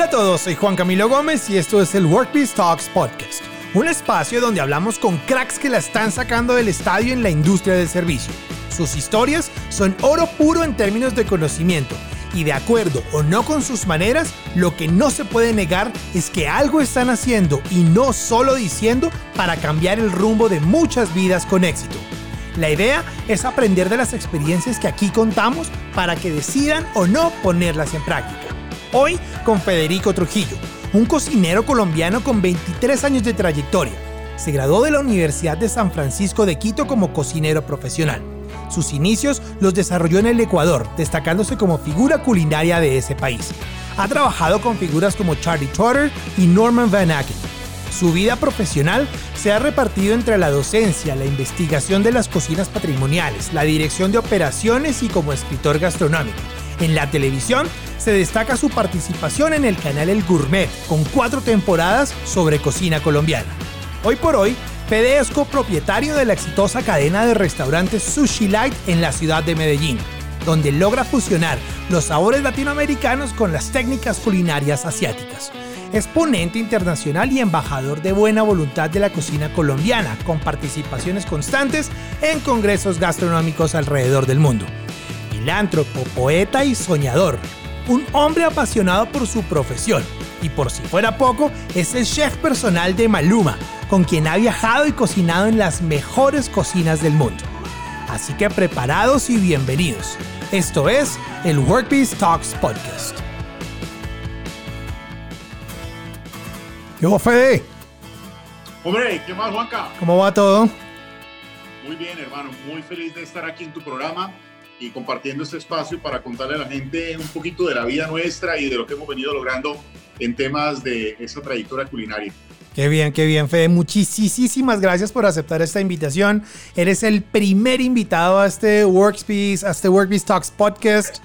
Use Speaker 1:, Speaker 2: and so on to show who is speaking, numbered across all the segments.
Speaker 1: Hola a todos, soy Juan Camilo Gómez y esto es el Workpiece Talks Podcast, un espacio donde hablamos con cracks que la están sacando del estadio en la industria del servicio. Sus historias son oro puro en términos de conocimiento y de acuerdo o no con sus maneras, lo que no se puede negar es que algo están haciendo y no solo diciendo para cambiar el rumbo de muchas vidas con éxito. La idea es aprender de las experiencias que aquí contamos para que decidan o no ponerlas en práctica. Hoy con Federico Trujillo, un cocinero colombiano con 23 años de trayectoria. Se graduó de la Universidad de San Francisco de Quito como cocinero profesional. Sus inicios los desarrolló en el Ecuador, destacándose como figura culinaria de ese país. Ha trabajado con figuras como Charlie Trotter y Norman Van Aken. Su vida profesional se ha repartido entre la docencia, la investigación de las cocinas patrimoniales, la dirección de operaciones y como escritor gastronómico. En la televisión se destaca su participación en el canal El Gourmet, con cuatro temporadas sobre cocina colombiana. Hoy por hoy, Fede es copropietario de la exitosa cadena de restaurantes Sushi Light en la ciudad de Medellín, donde logra fusionar los sabores latinoamericanos con las técnicas culinarias asiáticas. Es ponente internacional y embajador de buena voluntad de la cocina colombiana, con participaciones constantes en congresos gastronómicos alrededor del mundo. Filántropo, poeta y soñador, un hombre apasionado por su profesión. Y por si fuera poco, es el chef personal de Maluma, con quien ha viajado y cocinado en las mejores cocinas del mundo. Así que preparados y bienvenidos. Esto es el Workpiece Talks Podcast. Yo, Fede.
Speaker 2: Hombre, ¿qué más, Juanca?
Speaker 1: ¿Cómo va todo?
Speaker 2: Muy bien, hermano. Muy feliz de estar aquí en tu programa y compartiendo este espacio para contarle a la gente un poquito de la vida nuestra y de lo que hemos venido logrando en temas de esa trayectoria culinaria.
Speaker 1: Qué bien, qué bien, Fede. Muchísimas gracias por aceptar esta invitación. Eres el primer invitado a este Workspace, a este Workspace Talks podcast.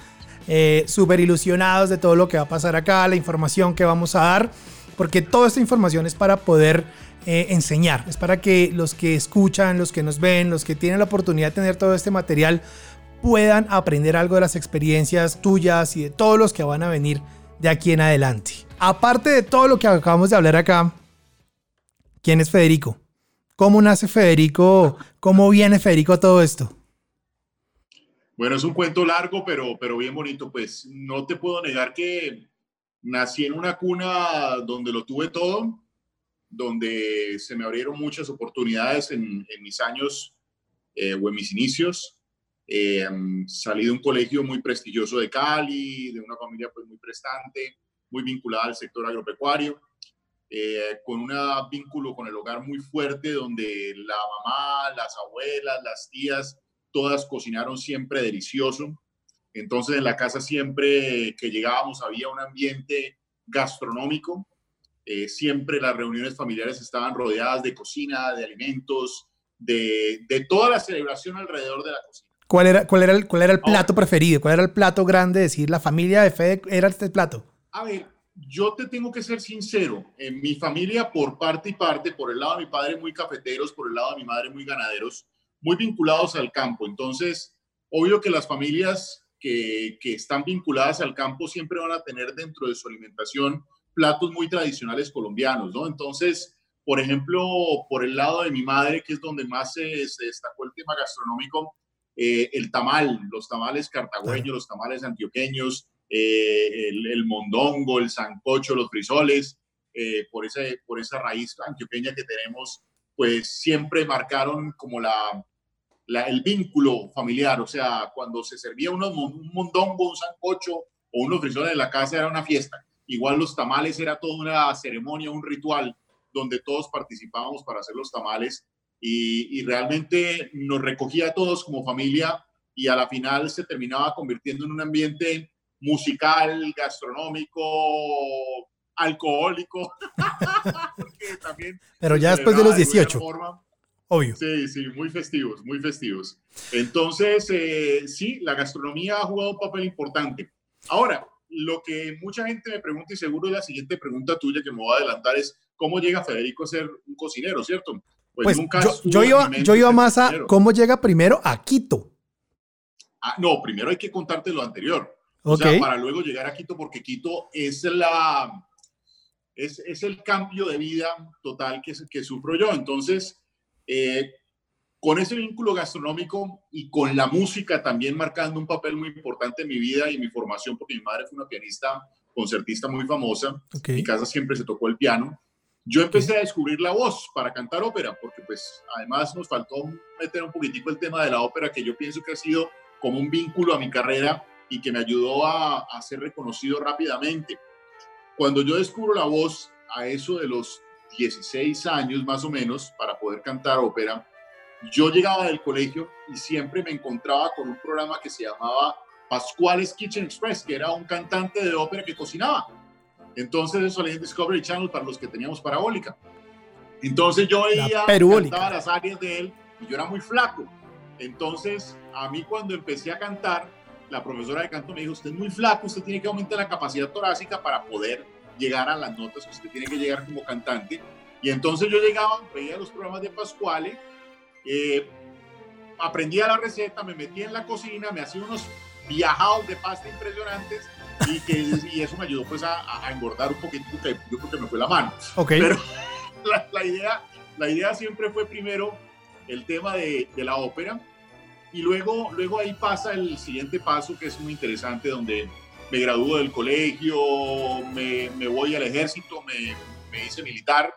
Speaker 1: Eh, Súper ilusionados de todo lo que va a pasar acá, la información que vamos a dar, porque toda esta información es para poder eh, enseñar, es para que los que escuchan, los que nos ven, los que tienen la oportunidad de tener todo este material, puedan aprender algo de las experiencias tuyas y de todos los que van a venir de aquí en adelante. Aparte de todo lo que acabamos de hablar acá, ¿quién es Federico? ¿Cómo nace Federico? ¿Cómo viene Federico a todo esto?
Speaker 2: Bueno, es un cuento largo, pero, pero bien bonito. Pues no te puedo negar que nací en una cuna donde lo tuve todo, donde se me abrieron muchas oportunidades en, mis años eh, o en mis inicios. Eh, salí de un colegio muy prestigioso de Cali, de una familia pues muy prestante, muy vinculada al sector agropecuario, eh, con un vínculo con el hogar muy fuerte donde la mamá, las abuelas, las tías, todas cocinaron siempre delicioso. Entonces en la casa siempre que llegábamos había un ambiente gastronómico. Eh, siempre las reuniones familiares estaban rodeadas de cocina, de alimentos, de, de toda la celebración alrededor de la cocina.
Speaker 1: ¿Cuál era, cuál era, el, cuál era el plato preferido? ¿Cuál era el plato grande? Decir, la familia de Fede era este plato.
Speaker 2: A ver, yo te tengo que ser sincero. En mi familia, por parte y parte, por el lado de mi padre muy cafeteros, por el lado de mi madre muy ganaderos, muy vinculados al campo. Entonces, obvio que las familias que, que están vinculadas al campo siempre van a tener dentro de su alimentación platos muy tradicionales colombianos, ¿no? Entonces, por ejemplo, por el lado de mi madre, que es donde más se, se destacó el tema gastronómico, eh, el tamal, los tamales cartagüeños, los tamales antioqueños, eh, el, mondongo, el sancocho, los frisoles, eh, por, ese, por esa raíz antioqueña que tenemos, pues siempre marcaron como la, el vínculo familiar. O sea, cuando se servía un mondongo, un sancocho o unos frisoles en la casa era una fiesta. Igual los tamales era toda una ceremonia, un ritual donde todos participábamos para hacer los tamales y, realmente nos recogía a todos como familia y a la final se terminaba convirtiendo en un ambiente musical, gastronómico, alcohólico.
Speaker 1: Pero ya después de los 18. Obvio.
Speaker 2: Sí, sí, muy festivos, muy festivos. Entonces, eh, sí, la gastronomía ha jugado un papel importante. Ahora, lo que mucha gente me pregunta, y seguro la siguiente pregunta tuya que me voy a adelantar, es cómo llega Federico a ser un cocinero, ¿cierto?
Speaker 1: Pues, pues yo, iba, yo iba más a cómo llega primero a Quito.
Speaker 2: Ah, no, primero hay que contarte lo anterior. O sea, para luego llegar a Quito, porque Quito es la... Es, es el cambio de vida total que, que sufro yo. Entonces, eh, con ese vínculo gastronómico y con la música también marcando un papel muy importante en mi vida y mi formación, porque mi madre fue una pianista, concertista muy famosa, en mi casa siempre se tocó el piano. Yo empecé a descubrir la voz para cantar ópera, porque pues además nos faltó meter un poquitico el tema de la ópera, que yo pienso que ha sido como un vínculo a mi carrera y que me ayudó a, a ser reconocido rápidamente. Cuando yo descubro la voz a eso de los 16 años más o menos para poder cantar ópera, yo llegaba del colegio y siempre me encontraba con un programa que se llamaba Pascuales Kitchen Express, que era un cantante de ópera que cocinaba. Entonces eso salía en Discovery Channel para los que teníamos parabólica. Entonces yo veía, cantaba las áreas de él y yo era muy flaco. Entonces a mí cuando empecé a cantar, la profesora de canto me dijo, usted es muy flaco, usted tiene que aumentar la capacidad torácica para poder llegar a las notas que usted tiene que llegar como cantante. Y entonces yo llegaba, veía los programas de Pascuale eh, aprendía la receta, me metí en la cocina, me hacía unos viajados de pasta impresionantes y, que, y eso me ayudó pues a, engordar un poquito, porque yo creo que me fue la mano. Pero la, idea, la idea siempre fue primero el tema de, de, la ópera y luego, luego ahí pasa el siguiente paso que es muy interesante donde me gradúo del colegio, me, me voy al ejército, me, me hice militar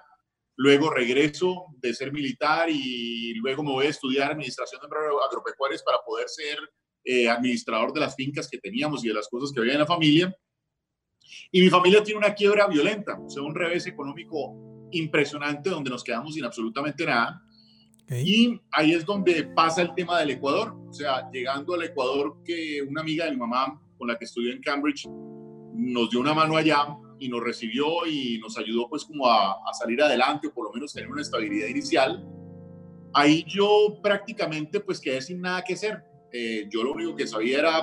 Speaker 2: Luego regreso de ser militar y luego me voy a estudiar administración de agropecuarias para poder ser eh, administrador de las fincas que teníamos y de las cosas que había en la familia. Y mi familia tiene una quiebra violenta, o sea, un revés económico impresionante donde nos quedamos sin absolutamente nada. Y ahí es donde pasa el tema del Ecuador, o sea, llegando al Ecuador que una amiga de mi mamá con la que estudió en Cambridge nos dio una mano allá y nos recibió y nos ayudó pues como a, salir adelante o por lo menos tener una estabilidad inicial. Ahí yo prácticamente pues quedé sin nada que hacer. Eh, yo lo único que sabía era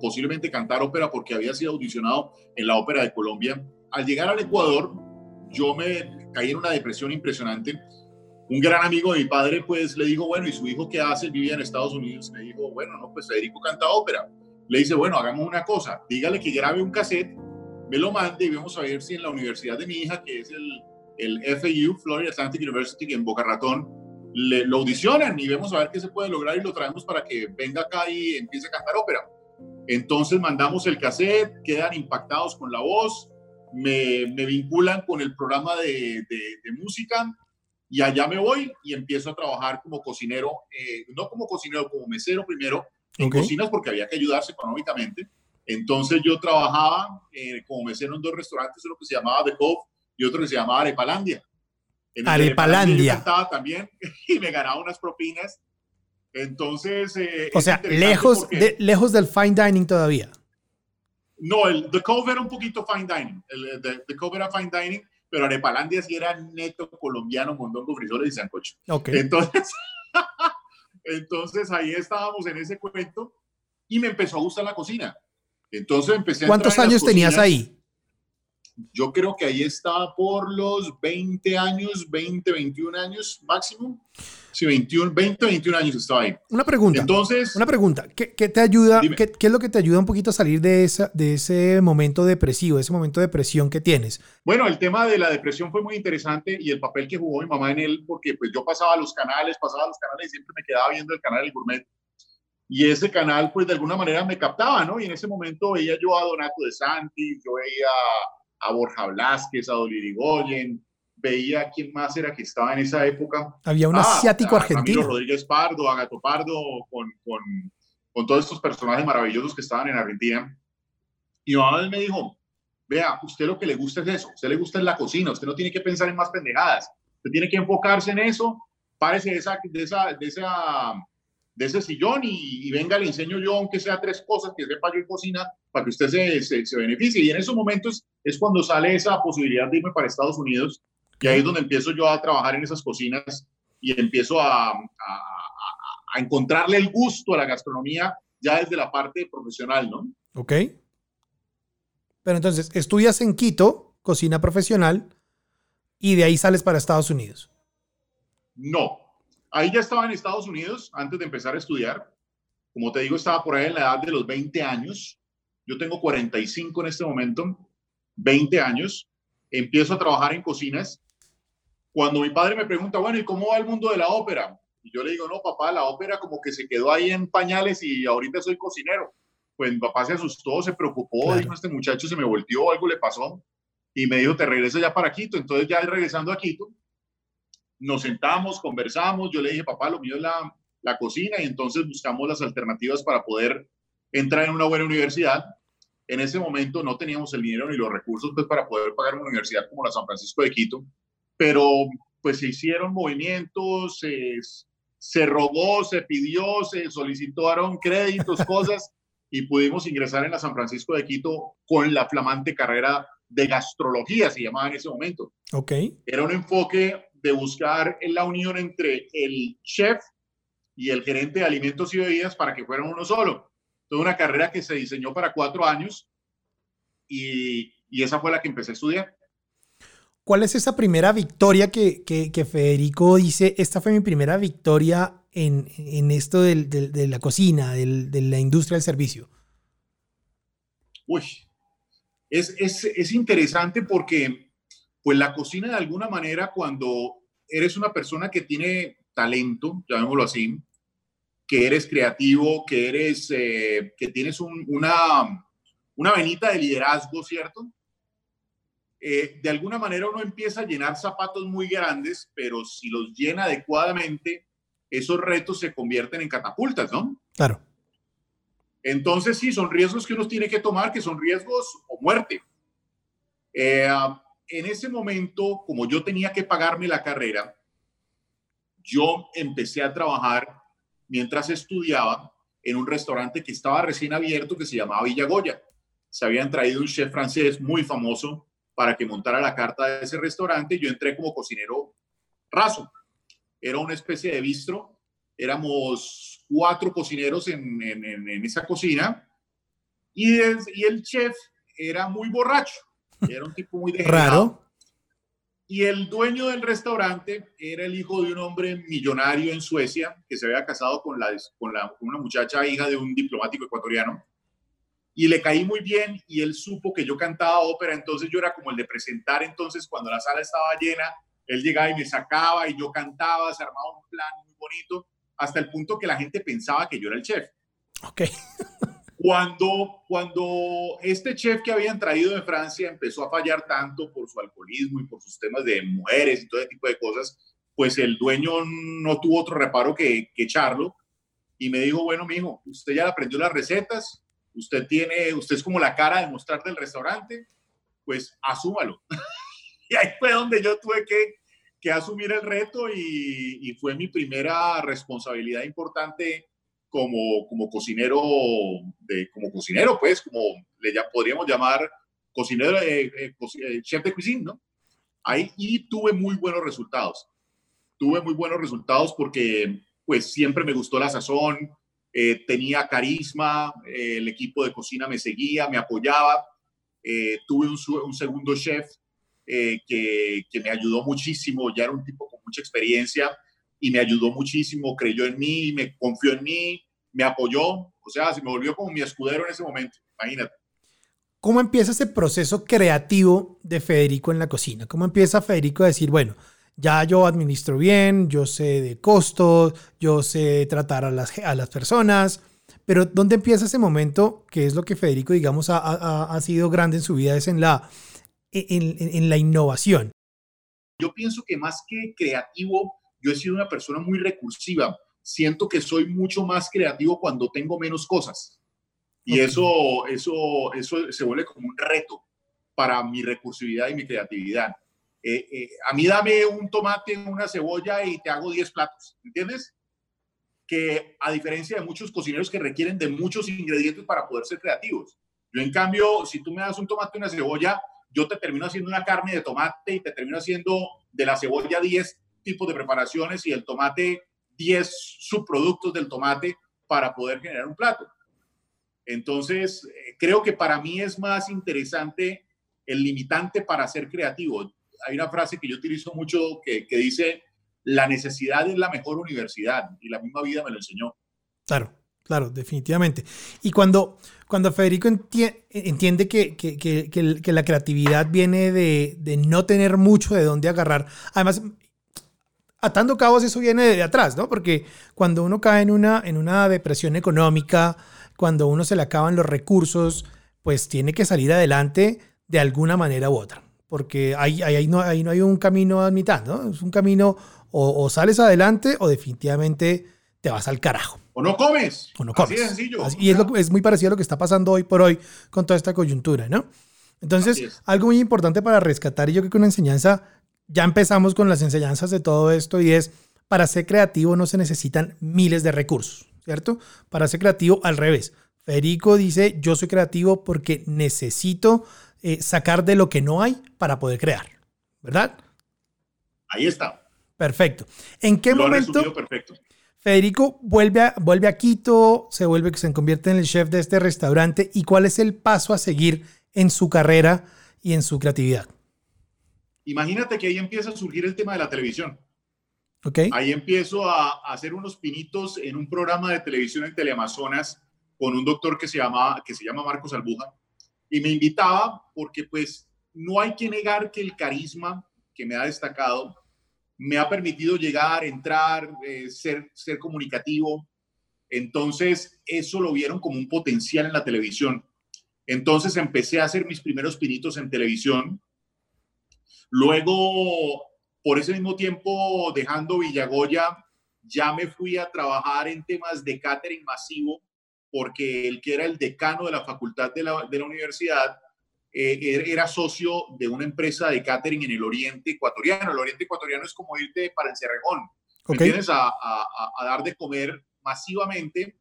Speaker 2: posiblemente cantar ópera porque había sido audicionado en la Ópera de Colombia. Al llegar al Ecuador, yo me caí en una depresión impresionante. Un gran amigo de mi padre, pues le dijo, bueno, ¿y su hijo qué hace? Vivía en Estados Unidos. Me dijo, bueno, no, pues Federico canta ópera. Le dice, bueno, hagamos una cosa, dígale que grabe un cassette me lo mande y vamos a ver si en la universidad de mi hija, que es el, el FAU, Florida Atlantic University, en Boca Ratón, le, lo audicionan y vemos a ver qué se puede lograr y lo traemos para que venga acá y empiece a cantar ópera. Entonces mandamos el cassette, quedan impactados con la voz, me, me vinculan con el programa de, de, música y allá me voy y empiezo a trabajar como cocinero, eh, no como cocinero, como mesero primero, en cocinas porque había que ayudarse económicamente entonces yo trabajaba eh, como mesero en dos restaurantes, uno que se llamaba The Cove y otro que se llamaba Arepalandia.
Speaker 1: En Arepalandia.
Speaker 2: Yo también y me ganaba unas propinas. Entonces...
Speaker 1: Eh, o sea, lejos, de, lejos del fine dining todavía.
Speaker 2: No, el The Cove era un poquito fine dining. El, the, Cove era fine dining, pero Arepalandia sí era neto colombiano, mondongo, frisoles y sancocho.
Speaker 1: Okay.
Speaker 2: Entonces, entonces ahí estábamos en ese cuento y me empezó a gustar la cocina. Entonces empecé
Speaker 1: ¿Cuántos años tenías ahí?
Speaker 2: Yo creo que ahí estaba por los 20 años, 20, 21 años máximo. Sí, 21, 20, 21 años estaba ahí.
Speaker 1: Una pregunta. Entonces. Una pregunta. ¿Qué, te ayuda? Qué, es lo que te ayuda un poquito a salir de, esa, de ese momento depresivo, de ese momento de depresión que tienes?
Speaker 2: Bueno, el tema de la depresión fue muy interesante y el papel que jugó mi mamá en él, porque pues yo pasaba los canales, pasaba los canales y siempre me quedaba viendo el canal del gourmet y ese canal, pues de alguna manera me captaba, ¿no? Y en ese momento veía yo a Donato de Santi, yo veía a Borja Blasquez, a Dolly Rigoyen, veía quién más era que estaba en esa época.
Speaker 1: Había un ah, asiático argentino.
Speaker 2: Rodríguez Pardo, a Gato Pardo, con, con, con, todos estos personajes maravillosos que estaban en Argentina. Y mamá me dijo, vea, usted lo que le gusta es eso, usted le gusta es la cocina, usted no tiene que pensar en más pendejadas, usted tiene que enfocarse en eso, párese de esa, de esa, de esa de ese sillón y, venga, le enseño yo, aunque sea tres cosas que sepa yo en cocina, para que usted se, se, beneficie. Y en esos momentos es cuando sale esa posibilidad de irme para Estados Unidos, y ahí es donde empiezo yo a trabajar en esas cocinas y empiezo a, a, a encontrarle el gusto a la gastronomía ya desde la parte profesional, ¿no?
Speaker 1: Ok. Pero entonces, estudias en Quito, cocina profesional, y de ahí sales para Estados Unidos.
Speaker 2: No, Ahí ya estaba en Estados Unidos antes de empezar a estudiar. Como te digo, estaba por ahí en la edad de los 20 años. yo tengo 45 en este momento, 20 años, empiezo a trabajar en cocinas. Cuando mi padre me pregunta, bueno, ¿y cómo va el mundo de la ópera? Y yo le digo, no, papá, la ópera como que se quedó ahí en pañales y ahorita soy cocinero. Pues mi papá se asustó, se preocupó, dijo, este muchacho se me volteó, algo le pasó. Y me dijo, te regresas ya para Quito. Entonces ya regresando a Quito, nos sentamos, conversamos, yo le dije, papá, lo mío es la, la cocina y entonces buscamos las alternativas para poder entrar en una buena universidad. En ese momento no teníamos el dinero ni los recursos pues, para poder pagar una universidad como la San Francisco de Quito, pero pues se hicieron movimientos, se rogó, se pidió, se solicitaron créditos, cosas, y pudimos ingresar en la San Francisco de Quito con la flamante carrera de gastrología, se llamaba en ese momento.
Speaker 1: Ok.
Speaker 2: Era un enfoque de buscar la unión entre el chef y el gerente de alimentos y bebidas para que fueran uno solo. Toda una carrera que se diseñó para cuatro años y, y esa fue la que empecé a estudiar.
Speaker 1: ¿Cuál es esa primera victoria que, que, Federico dice, esta fue mi primera victoria en, en esto del, de la cocina, del, de la industria del servicio?
Speaker 2: Uy, es, es, es, interesante porque pues la cocina de alguna manera cuando eres una persona que tiene talento, llamémoslo así, que eres creativo, que eres, eh, que tienes una, una venita de liderazgo, ¿cierto? Eh, de alguna manera uno empieza a llenar zapatos muy grandes, pero si los llena adecuadamente, esos retos se convierten en catapultas, ¿no?
Speaker 1: Claro.
Speaker 2: Entonces, sí, son riesgos que uno tiene que tomar, que son riesgos o muerte. Eh, en ese momento, como yo tenía que pagarme la carrera, yo empecé a trabajar mientras estudiaba en un restaurante que estaba recién abierto que se llamaba Villa Goya. Se habían traído un chef francés muy famoso para que montara la carta de ese restaurante. Yo entré como cocinero raso. Era una especie de bistro. Éramos cuatro cocineros en, esa cocina. Y el, chef era muy borracho. Era un tipo muy
Speaker 1: Raro.
Speaker 2: Y el dueño del restaurante era el hijo de un hombre millonario en Suecia que se había casado con, la, con, la, con una muchacha hija de un diplomático ecuatoriano y le caí muy bien y él supo que yo cantaba ópera, entonces yo era como el de presentar, entonces cuando la sala estaba llena, él llegaba y me sacaba y yo cantaba, se armaba un plan muy bonito, hasta el punto que la gente pensaba que yo era el chef.
Speaker 1: Ok.
Speaker 2: Cuando, cuando este chef que habían traído de Francia empezó a fallar tanto por su alcoholismo y por sus temas de mujeres y todo ese tipo de cosas, pues el dueño no tuvo otro reparo que, que echarlo y me dijo, bueno, mijo, usted ya aprendió las recetas, usted tiene, usted es como la cara de mostrar del restaurante, pues asúmalo. y ahí fue donde yo tuve que, que asumir el reto y, y, fue mi primera responsabilidad importante como, como cocinero, de, como cocinero, pues, como le ya podríamos llamar cocinero, eh, eh, eh, chef de cuisine, ¿no? Ahí y tuve muy buenos resultados. Tuve muy buenos resultados porque, pues, siempre me gustó la sazón, eh, tenía carisma, el equipo de cocina me seguía, me apoyaba. Tuve un, segundo chef que, que, me ayudó muchísimo, ya era un tipo con mucha experiencia y me ayudó muchísimo, creyó en mí, me confió en mí, me apoyó, o sea, se me volvió como mi escudero en ese momento, imagínate.
Speaker 1: ¿Cómo empieza ese proceso creativo de Federico en la cocina? ¿Cómo empieza Federico a decir, bueno, ya yo administro bien, yo sé de costos, yo sé tratar a las, a las personas, pero ¿dónde empieza ese momento que es lo que Federico, digamos, ha, ha, ha sido grande en su vida? Es en la, en, en, la innovación.
Speaker 2: Yo pienso que más que creativo, yo he sido una persona muy recursiva. Siento que soy mucho más creativo cuando tengo menos cosas. Y eso, eso, eso se vuelve como un reto para mi recursividad y mi creatividad. Eh, eh, a mí dame un tomate, una cebolla y te hago 10 platos, ¿entiendes? Que a diferencia de muchos cocineros que requieren de muchos ingredientes para poder ser creativos. Yo en cambio, si tú me das un tomate y una cebolla, yo te termino haciendo una carne de tomate y te termino haciendo de la cebolla 10 tipos de preparaciones y el tomate 10 subproductos del tomate para poder generar un plato. Entonces, eh, creo que para mí es más interesante el limitante para ser creativo hay una frase que yo utilizo mucho que, dice, la necesidad es la mejor universidad y la misma vida me lo enseñó.
Speaker 1: Claro, Claro, definitivamente. Y cuando, cuando Federico entiende que, que, que, la creatividad viene de, de, no tener mucho de dónde agarrar, además, atando cabos, eso viene de atrás, ¿no? Porque cuando uno cae en una, en una depresión económica, cuando uno se le acaban los recursos, pues tiene que salir adelante de alguna manera u otra. Porque ahí, ahí, no, ahí no hay un camino a mitad, ¿no? Es un camino o, sales adelante o definitivamente te vas al carajo.
Speaker 2: O no comes.
Speaker 1: O no comes. Así de sencillo. y es, es, muy parecido a lo que está pasando hoy por hoy con toda esta coyuntura, ¿no? Entonces, algo muy importante para rescatar, y yo creo que una enseñanza, ya empezamos con las enseñanzas de todo esto, y es, para ser creativo no se necesitan miles de recursos, ¿cierto? Para ser creativo, al revés. Federico dice, yo soy creativo porque necesito eh, sacar de lo que no hay para poder crear, ¿verdad?
Speaker 2: Ahí está.
Speaker 1: Perfecto. ¿En qué momento
Speaker 2: perfecto.
Speaker 1: Federico vuelve a, vuelve a Quito, se vuelve que se convierte en el chef de este restaurante y cuál es el paso a seguir en su carrera y en su creatividad?
Speaker 2: Imagínate que ahí empieza a surgir el tema de la televisión.
Speaker 1: Okay.
Speaker 2: Ahí empiezo a, hacer unos pinitos en un programa de televisión en Teleamazonas con un doctor que se llama, que se llama Marcos Albuja y me invitaba porque pues no hay que negar que el carisma que me ha destacado me ha permitido llegar, entrar, eh, ser, ser comunicativo. Entonces, eso lo vieron como un potencial en la televisión. Entonces empecé a hacer mis primeros pinitos en televisión. Luego, por ese mismo tiempo, dejando Villagoya, ya me fui a trabajar en temas de catering masivo, porque el que era el decano de la facultad de la, de la universidad eh, er, era socio de una empresa de catering en el oriente ecuatoriano. El oriente ecuatoriano es como irte para el Cerrejón. Okay. ¿Me a, a, dar de comer masivamente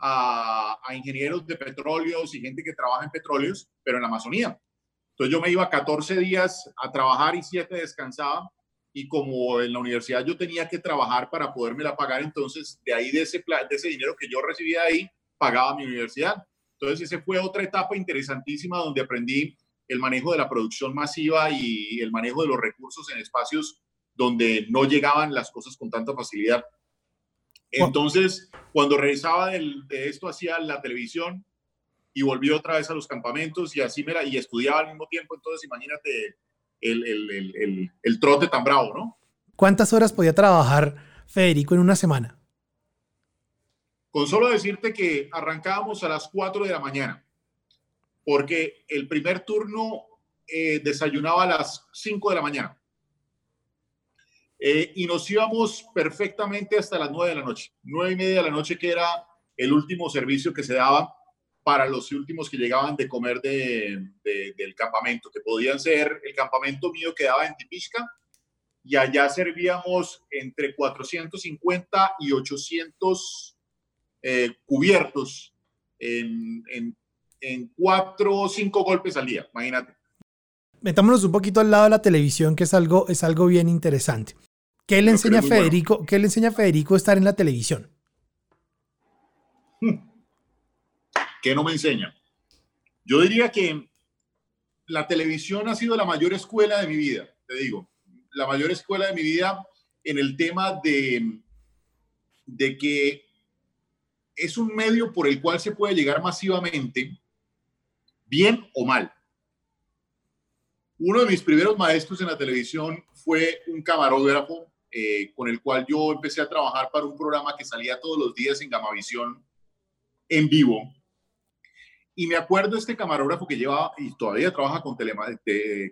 Speaker 2: a, a, ingenieros de petróleos y gente que trabaja en petróleos, pero en la Amazonía. Entonces yo me iba 14 días a trabajar y 7 descansaba. Y como en la universidad yo tenía que trabajar para podérmela pagar, entonces de ahí de ese, de ese dinero que yo recibía ahí, pagaba mi universidad. Entonces, esa fue otra etapa interesantísima donde aprendí el manejo de la producción masiva y el manejo de los recursos en espacios donde no llegaban las cosas con tanta facilidad. Entonces, cuando regresaba de esto hacia la televisión y volví otra vez a los campamentos y así me y estudiaba al mismo tiempo, entonces imagínate el, el, el, el trote tan bravo, ¿no?
Speaker 1: ¿Cuántas horas podía trabajar Federico en una semana?
Speaker 2: Con solo decirte que arrancábamos a las 4 de la mañana, porque el primer turno eh, desayunaba a las 5 de la mañana. Eh, y nos íbamos perfectamente hasta las 9 de la noche, 9 y media de la noche, que era el último servicio que se daba para los últimos que llegaban de comer de, del campamento, que podían ser, el campamento mío quedaba en Tipisca, y allá servíamos entre 450 y 800 eh, cubiertos en, en, cuatro o cinco golpes al día, imagínate.
Speaker 1: Metámonos un poquito al lado de la televisión, que es algo, es algo bien interesante. ¿Qué le, enseña a Federico, ¿Qué le enseña a Federico estar en la televisión?
Speaker 2: ¿Qué no me enseña? Yo diría que la televisión ha sido la mayor escuela de mi vida, te digo, la mayor escuela de mi vida en el tema de, de que es un medio por el cual se puede llegar masivamente, bien o mal. Uno de mis primeros maestros en la televisión fue un camarógrafo eh, con el cual yo empecé a trabajar para un programa que salía todos los días en Gamavisión en vivo. Y me acuerdo este camarógrafo que lleva y todavía trabaja con, Telema,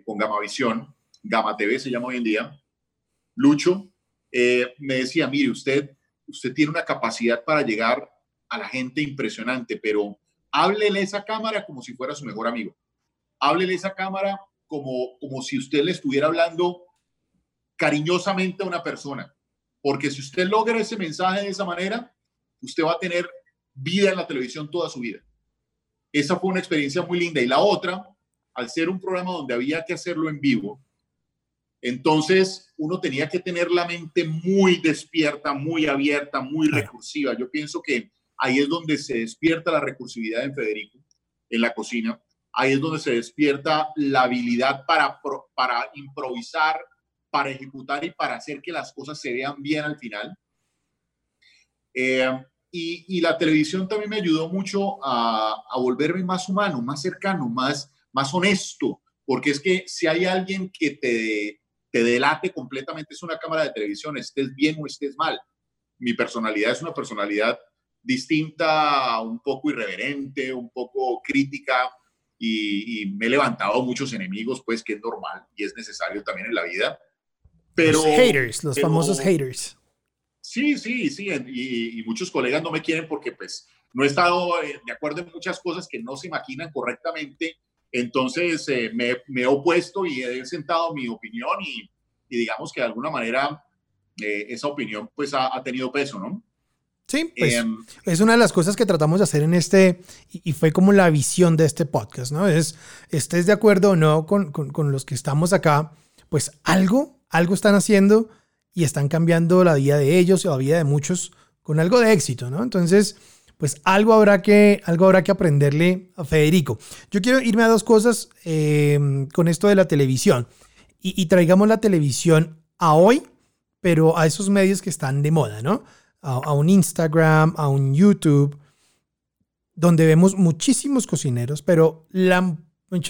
Speaker 2: con Gamavisión, Gama TV se llama hoy en día, Lucho, eh, me decía, mire, usted, usted tiene una capacidad para llegar a la gente impresionante, pero háblele esa cámara como si fuera su mejor amigo. Háblele esa cámara como, como si usted le estuviera hablando cariñosamente a una persona. Porque si usted logra ese mensaje de esa manera, usted va a tener vida en la televisión toda su vida. Esa fue una experiencia muy linda. Y la otra, al ser un programa donde había que hacerlo en vivo, entonces uno tenía que tener la mente muy despierta, muy abierta, muy recursiva. Yo pienso que Ahí es donde se despierta la recursividad en Federico, en la cocina. Ahí es donde se despierta la habilidad para, para improvisar, para ejecutar y para hacer que las cosas se vean bien al final. Eh, y, la televisión también me ayudó mucho a, volverme más humano, más cercano, más, más honesto, porque es que si hay alguien que te, te delate completamente, es una cámara de televisión, estés bien o estés mal. Mi personalidad es una personalidad distinta, un poco irreverente, un poco crítica, y, me he levantado muchos enemigos, pues que es normal y es necesario también en la vida. Pero,
Speaker 1: los haters, los famosos haters.
Speaker 2: Sí, sí, sí, y, muchos colegas no me quieren porque pues no he estado eh, de acuerdo en muchas cosas que no se imaginan correctamente, entonces eh, me, he opuesto y he sentado mi opinión y, digamos que de alguna manera eh, esa opinión pues ha, tenido peso, ¿no?
Speaker 1: Sí, pues em, es una de las cosas que tratamos de hacer en este, y, fue como la visión de este podcast, ¿no? Es, estés de acuerdo o no con, con, con los que estamos acá, pues algo, algo están haciendo y están cambiando la vida de ellos y la vida de muchos con algo de éxito, ¿no? Entonces, pues algo habrá que, algo habrá que aprenderle a Federico. Yo quiero irme a dos cosas em, con esto de la televisión y, traigamos la televisión a hoy, pero a esos medios que están de moda, ¿no? A, a un Instagram, a un YouTube, donde vemos muchísimos cocineros, pero la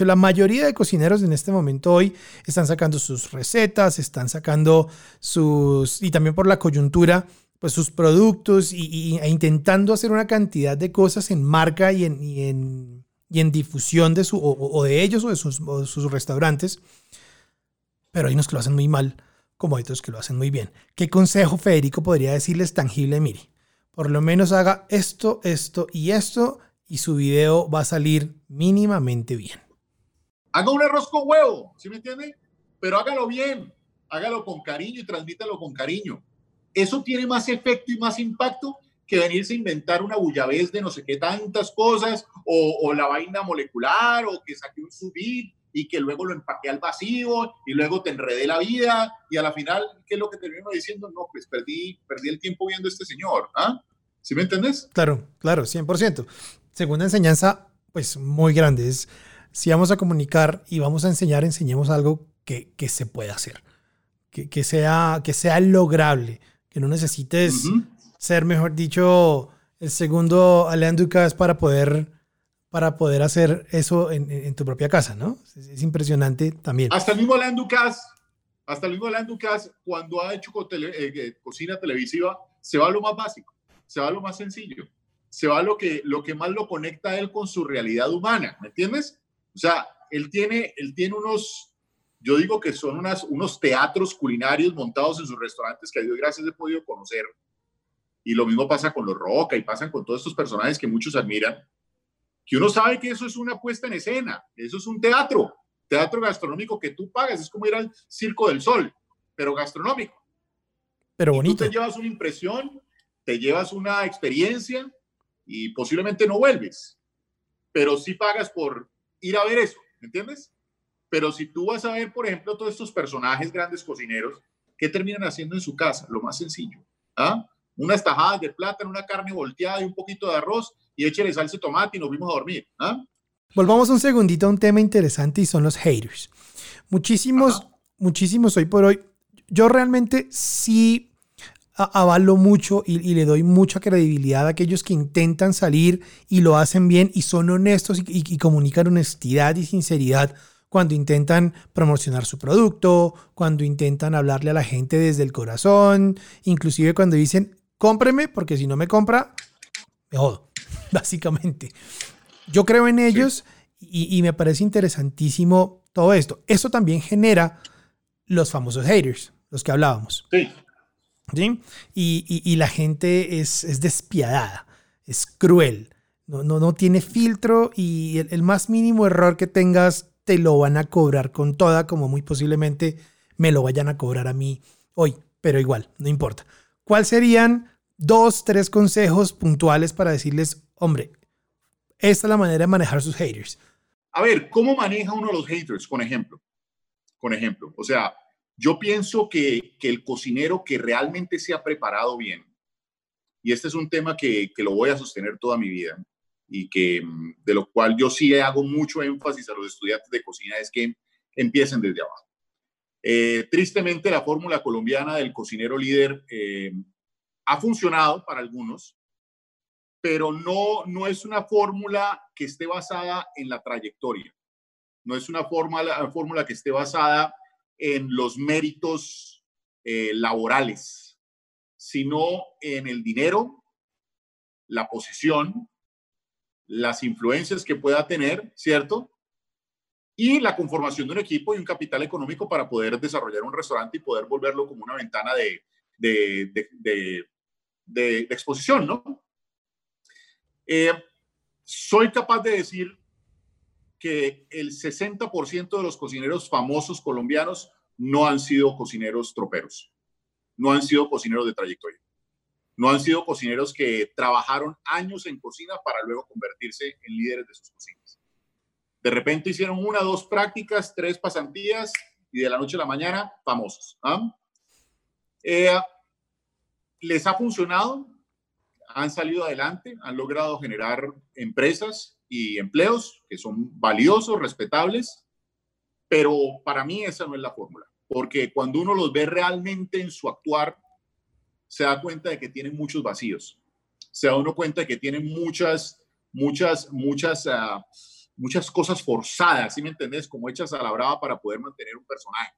Speaker 1: la mayoría de cocineros en este momento hoy están sacando sus recetas, están sacando sus, y también por la coyuntura, pues sus productos y, e intentando hacer una cantidad de cosas en marca y en, y en, difusión de su, o, de ellos o de sus, sus restaurantes. Pero hay unos que lo hacen muy mal, como otros que lo hacen muy bien. ¿Qué consejo Federico podría decirles tangible? Mire, por lo menos haga esto, esto y esto y su video va a salir mínimamente bien.
Speaker 2: Haga un arroz con huevo, ¿sí me entiende? Pero hágalo bien, hágalo con cariño y transmítalo con cariño. Eso tiene más efecto y más impacto que venirse a inventar una bullabez de no sé qué tantas cosas, o, la vaina molecular, o que saque un subit y que luego lo empaque al vacío y luego te enredé la vida y a la final, ¿qué es lo que termino diciendo? No, pues perdí, perdí el tiempo viendo a este señor. ¿ah? ¿Sí me entendés?
Speaker 1: Claro, claro, 100%. Segunda enseñanza, pues muy grande, es si vamos a comunicar y vamos a enseñar, enseñemos algo que, que se pueda hacer, que, que, sea, que sea lograble, que no necesites ser, mejor dicho, el segundo Alain Ducas para poder, para poder hacer eso en, en tu propia casa, ¿no? Es, impresionante también.
Speaker 2: Hasta el mismo Alain Ducas, hasta el mismo Alain Ducas, cuando ha hecho eh, eh, cocina televisiva, se va a lo más básico, se va a lo más sencillo, se va a lo que, lo que más lo conecta a él con su realidad humana, ¿me entiendes? O sea, él tiene, él tiene unos, yo digo que son unas, unos teatros culinarios montados en sus restaurantes que a Dios gracias he podido conocer. Y lo mismo pasa con los Roca y pasan con todos estos personajes que muchos admiran, que uno sabe que eso es una puesta en escena, eso es un teatro, teatro gastronómico que tú pagas, es como ir al Circo del Sol, pero gastronómico.
Speaker 1: Pero bonito.
Speaker 2: tú te llevas una impresión, te llevas una experiencia y posiblemente no vuelves, pero sí pagas por, ir a ver eso, ¿me entiendes? Pero si tú vas a ver, por ejemplo, todos estos personajes grandes cocineros, ¿qué terminan haciendo en su casa? Lo más sencillo. ¿ah? Unas tajadas de plátano, una carne volteada y un poquito de arroz y échale salsa de tomate y nos vimos a dormir. ¿ah?
Speaker 1: Volvamos un segundito a un tema interesante y son los haters. Muchísimos, muchísimos hoy por hoy. Yo realmente sí avalo mucho y, le doy mucha credibilidad a aquellos que intentan salir y lo hacen bien y son honestos y, comunican honestidad y sinceridad cuando intentan promocionar su producto, cuando intentan hablarle a la gente desde el corazón, inclusive cuando dicen, cómpreme porque si no me compra, me jodo, básicamente. Yo creo en ellos y, y me parece interesantísimo todo esto. Eso también genera los famosos haters, los que hablábamos.
Speaker 2: Sí.
Speaker 1: Y, la gente es, despiadada, es cruel, no, no, no tiene filtro y el, más mínimo error que tengas te lo van a cobrar con toda, como muy posiblemente me lo vayan a cobrar a mí hoy, pero igual, no importa. ¿Cuáles serían dos, tres consejos puntuales para decirles, hombre, esta es la manera de manejar sus haters?
Speaker 2: A ver, ¿cómo maneja uno los haters? Con ejemplo, con ejemplo, o sea, yo pienso que, el cocinero que realmente se ha preparado bien, y este es un tema que, lo voy a sostener toda mi vida y que mm, de lo cual yo sí hago mucho énfasis a los estudiantes de cocina, es que empiecen desde abajo. Eh, tristemente, la fórmula colombiana del cocinero líder eh, ha funcionado para algunos, pero no, no es una fórmula que esté basada en la trayectoria. No es una fórmula, fórmula que esté basada en los méritos eh, laborales, sino en el dinero, la posición, las influencias que pueda tener, ¿cierto? Y la conformación de un equipo y un capital económico para poder desarrollar un restaurante y poder volverlo como una ventana de, de, exposición, ¿no? Eh, soy capaz de decir que el 60% de los cocineros famosos colombianos no han sido cocineros troperos, no han sido cocineros de trayectoria, no han sido cocineros que trabajaron años en cocina para luego convertirse en líderes de sus cocinas. De repente hicieron una, dos prácticas, tres pasantías y de la noche a la mañana famosos. ¿ah? Eh, les ha funcionado, han salido adelante, han logrado generar empresas y empleos que son valiosos, respetables, pero para mí esa no es la fórmula, porque cuando uno los ve realmente en su actuar, se da cuenta de que tienen muchos vacíos, se da uno cuenta de que tienen muchas, muchas, muchas, uh, muchas cosas forzadas, ¿sí me entendés? Como hechas a la brava para poder mantener un personaje.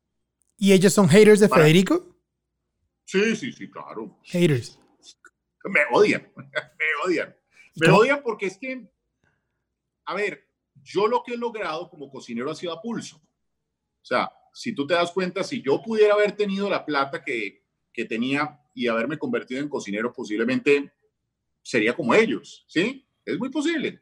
Speaker 1: ¿Y ellos son haters de Federico?
Speaker 2: Sí, sí, sí, claro.
Speaker 1: Haters.
Speaker 2: Me odian, me odian. Me odian porque es que, a ver, yo lo que he logrado como cocinero ha sido a pulso. O sea, si tú te das cuenta, si yo pudiera haber tenido la plata que, que tenía y haberme convertido en cocinero, posiblemente sería como ellos, ¿sí? Es muy posible.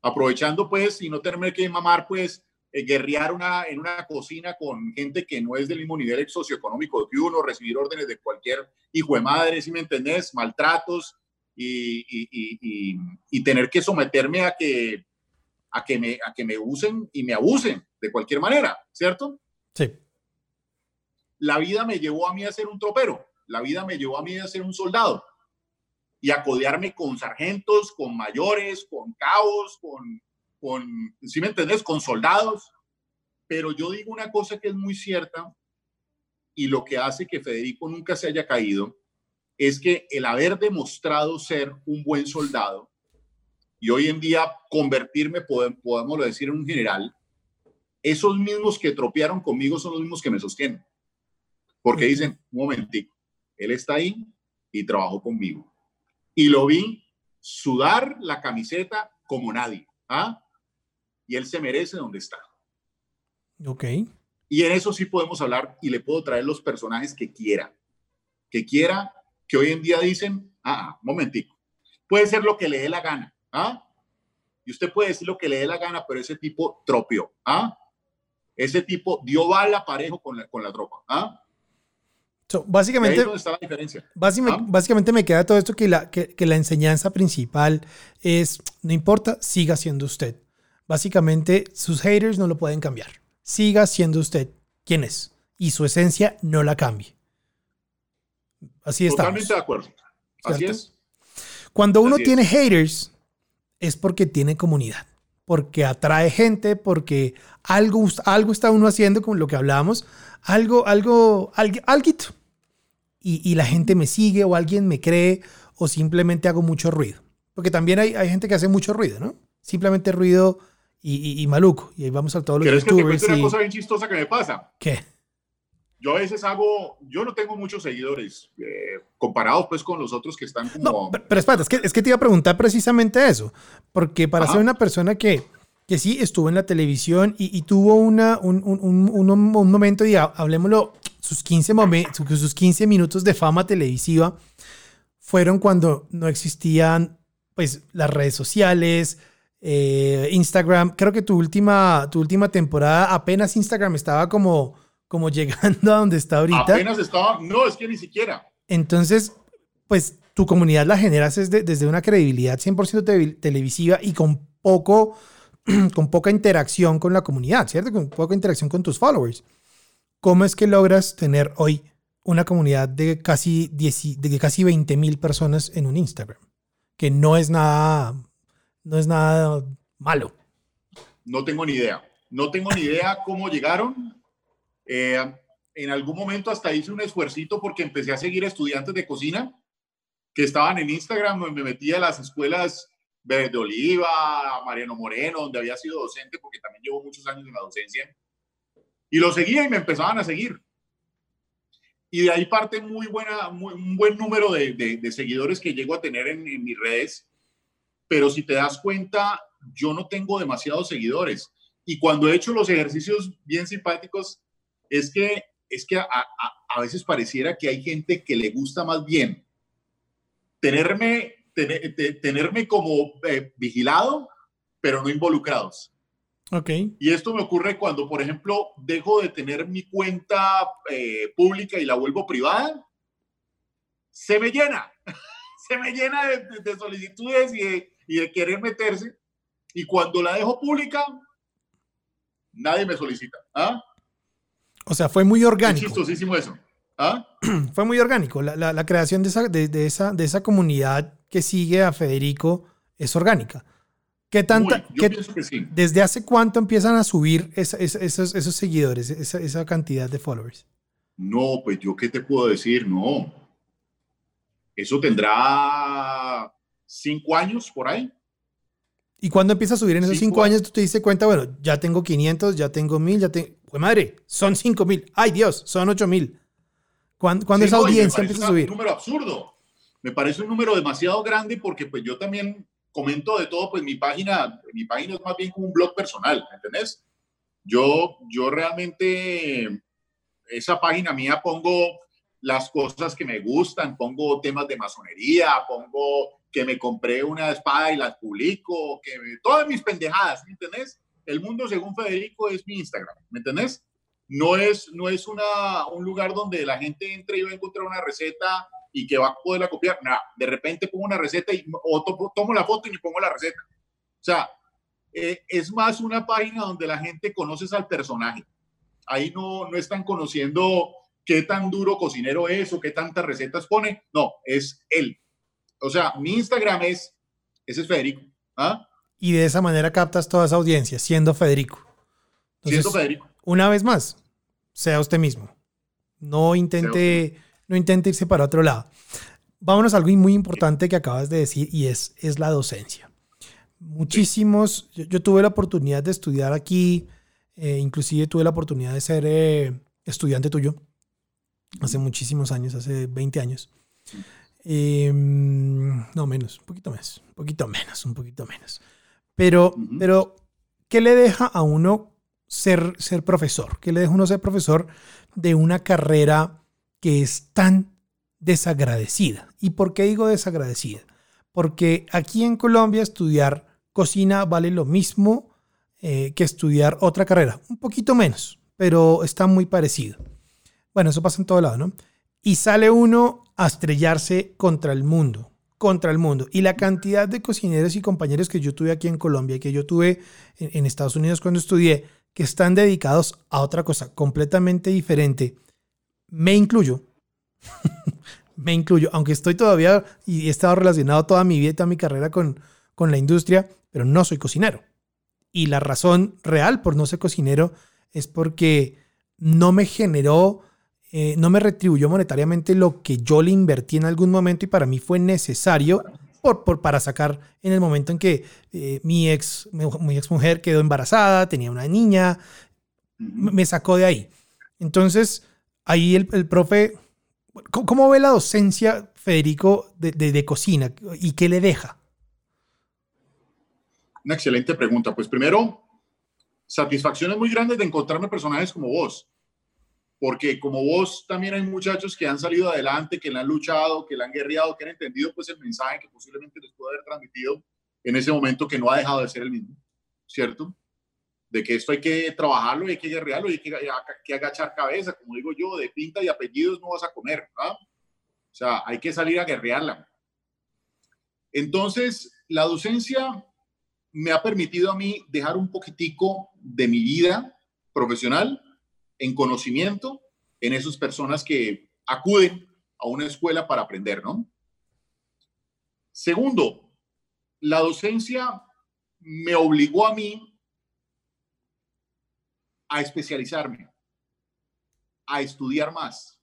Speaker 2: Aprovechando, pues, y no tenerme que mamar, pues, eh, guerrear una, en una cocina con gente que no es del mismo nivel socioeconómico que uno, recibir órdenes de cualquier hijo de madre, si me entendés, maltratos y, y, y, tener que someterme a que, a, que me, a que me usen y me abusen de cualquier manera, ¿cierto?
Speaker 1: Sí.
Speaker 2: La vida me llevó a mí a ser un tropero, la vida me llevó a mí a ser un soldado y a codearme con sargentos, con mayores, con cabos, con con, si me entendés, con soldados. Pero yo digo una cosa que es muy cierta y lo que hace que Federico nunca se haya caído es que el haber demostrado ser un buen soldado y hoy en día convertirme, podemos decir, en un general, esos mismos que tropearon conmigo son los mismos que me sostienen. Porque dicen, un momentico, él está ahí y trabajó conmigo. Y lo vi sudar la camiseta como nadie. ¿ah? y él se merece donde está.
Speaker 1: Ok.
Speaker 2: Y en eso sí podemos hablar y le puedo traer los personajes que quiera, que quiera, que hoy en día dicen, ah, ah, momentico, puede ser lo que le dé la gana, ¿ah? Y usted puede decir lo que le dé la gana, pero ese tipo tropió, ¿ah? Ese tipo dio bala parejo con la, con la tropa, ¿ah?
Speaker 1: básicamente,
Speaker 2: está la diferencia.
Speaker 1: Básicamente, ¿Ah? básicamente, me queda todo esto que la, que, que la enseñanza principal es, no importa, siga siendo usted. Básicamente, sus haters no lo pueden cambiar. Siga siendo usted quien es y su esencia no la cambie. Así está.
Speaker 2: Totalmente de acuerdo. Así es.
Speaker 1: Cuando uno tiene haters, es porque tiene comunidad, porque atrae gente, porque algo, algo está uno haciendo con lo que hablábamos, algo, algo, algo, Y, y, la gente me sigue o alguien me cree o simplemente hago mucho ruido. Porque también hay, hay gente que hace mucho ruido, ¿no? Simplemente ruido y, y, maluco. Y ahí vamos a todos los
Speaker 2: ¿Quieres youtubers. Que te una cosa bien chistosa que me pasa?
Speaker 1: ¿Qué?
Speaker 2: Yo a veces hago, yo no tengo muchos seguidores eh, comparados pues con los otros que están como...
Speaker 1: No, pero, espérate, es que, es que te iba a preguntar precisamente eso, porque para ser una persona que, que sí estuvo en la televisión y, y tuvo una, un, un, un, un, momento, y hablemoslo, sus 15, sus 15 minutos de fama televisiva fueron cuando no existían pues las redes sociales, eh, Instagram, creo que tu última, tu última temporada apenas Instagram estaba como, como llegando a donde está ahorita.
Speaker 2: Apenas estaba, no, es que ni siquiera.
Speaker 1: Entonces, pues tu comunidad la generas desde, desde una credibilidad 100% televisiva y con poco, con poca interacción con la comunidad, ¿cierto? Con poca interacción con tus followers. ¿Cómo es que logras tener hoy una comunidad de casi, 10, de casi 20 mil personas en un Instagram? Que no es nada no es nada malo.
Speaker 2: No tengo ni idea. No tengo ni idea cómo llegaron. Eh, en algún momento hasta hice un esfuercito porque empecé a seguir estudiantes de cocina que estaban en Instagram, me metía a las escuelas de Oliva, Mariano Moreno, donde había sido docente, porque también llevo muchos años en la docencia, y lo seguía y me empezaban a seguir. Y de ahí parte muy buena, un buen número de, de, seguidores que llego a tener en, en mis redes, pero si te das cuenta, yo no tengo demasiados seguidores. Y cuando he hecho los ejercicios bien simpáticos, es que, es que a, a, veces pareciera que hay gente que le gusta más bien tenerme, tenerme como eh, vigilado, pero no involucrados.
Speaker 1: Ok.
Speaker 2: Y esto me ocurre cuando, por ejemplo, dejo de tener mi cuenta eh, pública y la vuelvo privada, se me llena, se me llena de, solicitudes y de, y de querer meterse. Y cuando la dejo pública, nadie me solicita. ¿Ah?
Speaker 1: O sea, fue muy orgánico.
Speaker 2: Es chistosísimo eso. ¿Ah?
Speaker 1: fue muy orgánico. La, la, creación de esa, de, esa, de esa comunidad que sigue a Federico es orgánica. ¿Qué tanta,
Speaker 2: yo pienso que sí.
Speaker 1: ¿Desde hace cuánto empiezan a subir esos, esos, seguidores, esa, esa, cantidad de followers?
Speaker 2: No, pues yo qué te puedo decir, no. Eso tendrá cinco años por ahí.
Speaker 1: ¿Y cuándo empieza a subir en esos cinco, años? Tú te diste cuenta, bueno, ya tengo 500, ya tengo 1000, ya tengo... Pues madre, son 5000. Ay Dios, son 8000. ¿Cuándo, ¿cuándo esa audiencia empieza a subir?
Speaker 2: Es un número absurdo. Me parece un número demasiado grande porque pues yo también comento de todo, pues mi página, mi página es más bien como un blog personal, ¿entendés? Yo, yo realmente, esa página mía pongo las cosas que me gustan, pongo temas de masonería, pongo que me compré una espada y las publico, que todas mis pendejadas, ¿me entendés? El mundo según Federico es mi Instagram, ¿me entendés? No es, no es una, un lugar donde la gente entre y va a encontrar una receta y que va a poderla copiar. Nada, de repente pongo una receta y, o tomo la foto y me pongo la receta. O sea, eh, es más una página donde la gente conoce al personaje. Ahí no, no están conociendo qué tan duro cocinero es o qué tantas recetas pone. No, es él. O sea, mi Instagram es, es Federico. ¿ah?
Speaker 1: Y de esa manera captas toda esa audiencia, siendo Federico.
Speaker 2: siendo Federico.
Speaker 1: Una vez más, sea usted mismo. No intente, no intente irse para otro lado. Vámonos a algo muy importante que acabas de decir y es, es la docencia. Muchísimos, yo, tuve la oportunidad de estudiar aquí, eh, inclusive tuve la oportunidad de ser eh, estudiante tuyo hace muchísimos años, hace 20 años. Em, no, menos, un poquito más, un poquito menos, un poquito menos. Pero, pero ¿qué le deja a uno ser, ser profesor? ¿Qué le deja a uno ser profesor de una carrera que es tan desagradecida? ¿Y por qué digo desagradecida? Porque aquí en Colombia estudiar cocina vale lo mismo eh, que estudiar otra carrera, un poquito menos, pero está muy parecido. Bueno, eso pasa en todo lado, ¿no? Y sale uno a estrellarse contra el mundo, contra el mundo. Y la cantidad de cocineros y compañeros que yo tuve aquí en Colombia, que yo tuve en, Estados Unidos cuando estudié, que están dedicados a otra cosa completamente diferente, me incluyo. me incluyo, aunque estoy todavía y he estado relacionado toda mi vida, toda mi carrera con, con la industria, pero no soy cocinero. Y la razón real por no ser cocinero es porque no me generó eh, no me retribuyó monetariamente lo que yo le invertí en algún momento y para mí fue necesario por, para sacar en el momento en que eh, mi, ex, mi ex mujer quedó embarazada, tenía una niña, me sacó de ahí. Entonces, ahí el, el profe, ¿cómo, ve la docencia, Federico, de, de cocina y qué le deja?
Speaker 2: Una excelente pregunta. Pues primero, satisfacciones muy grandes de encontrarme personajes como vos porque como vos también hay muchachos que han salido adelante, que le han luchado, que le han guerreado, que han entendido pues el mensaje que posiblemente les puede haber transmitido en ese momento que no ha dejado de ser el mismo, ¿cierto? De que esto hay que trabajarlo, hay que guerrearlo, hay que, que agachar cabeza, como digo yo, de pinta y apellidos no vas a comer, ¿ah? O sea, hay que salir a guerrearla. Entonces, la docencia me ha permitido a mí dejar un poquitico de mi vida profesional en conocimiento en esas personas que acuden a una escuela para aprender, ¿no? Segundo, la docencia me obligó a mí a especializarme, a estudiar más,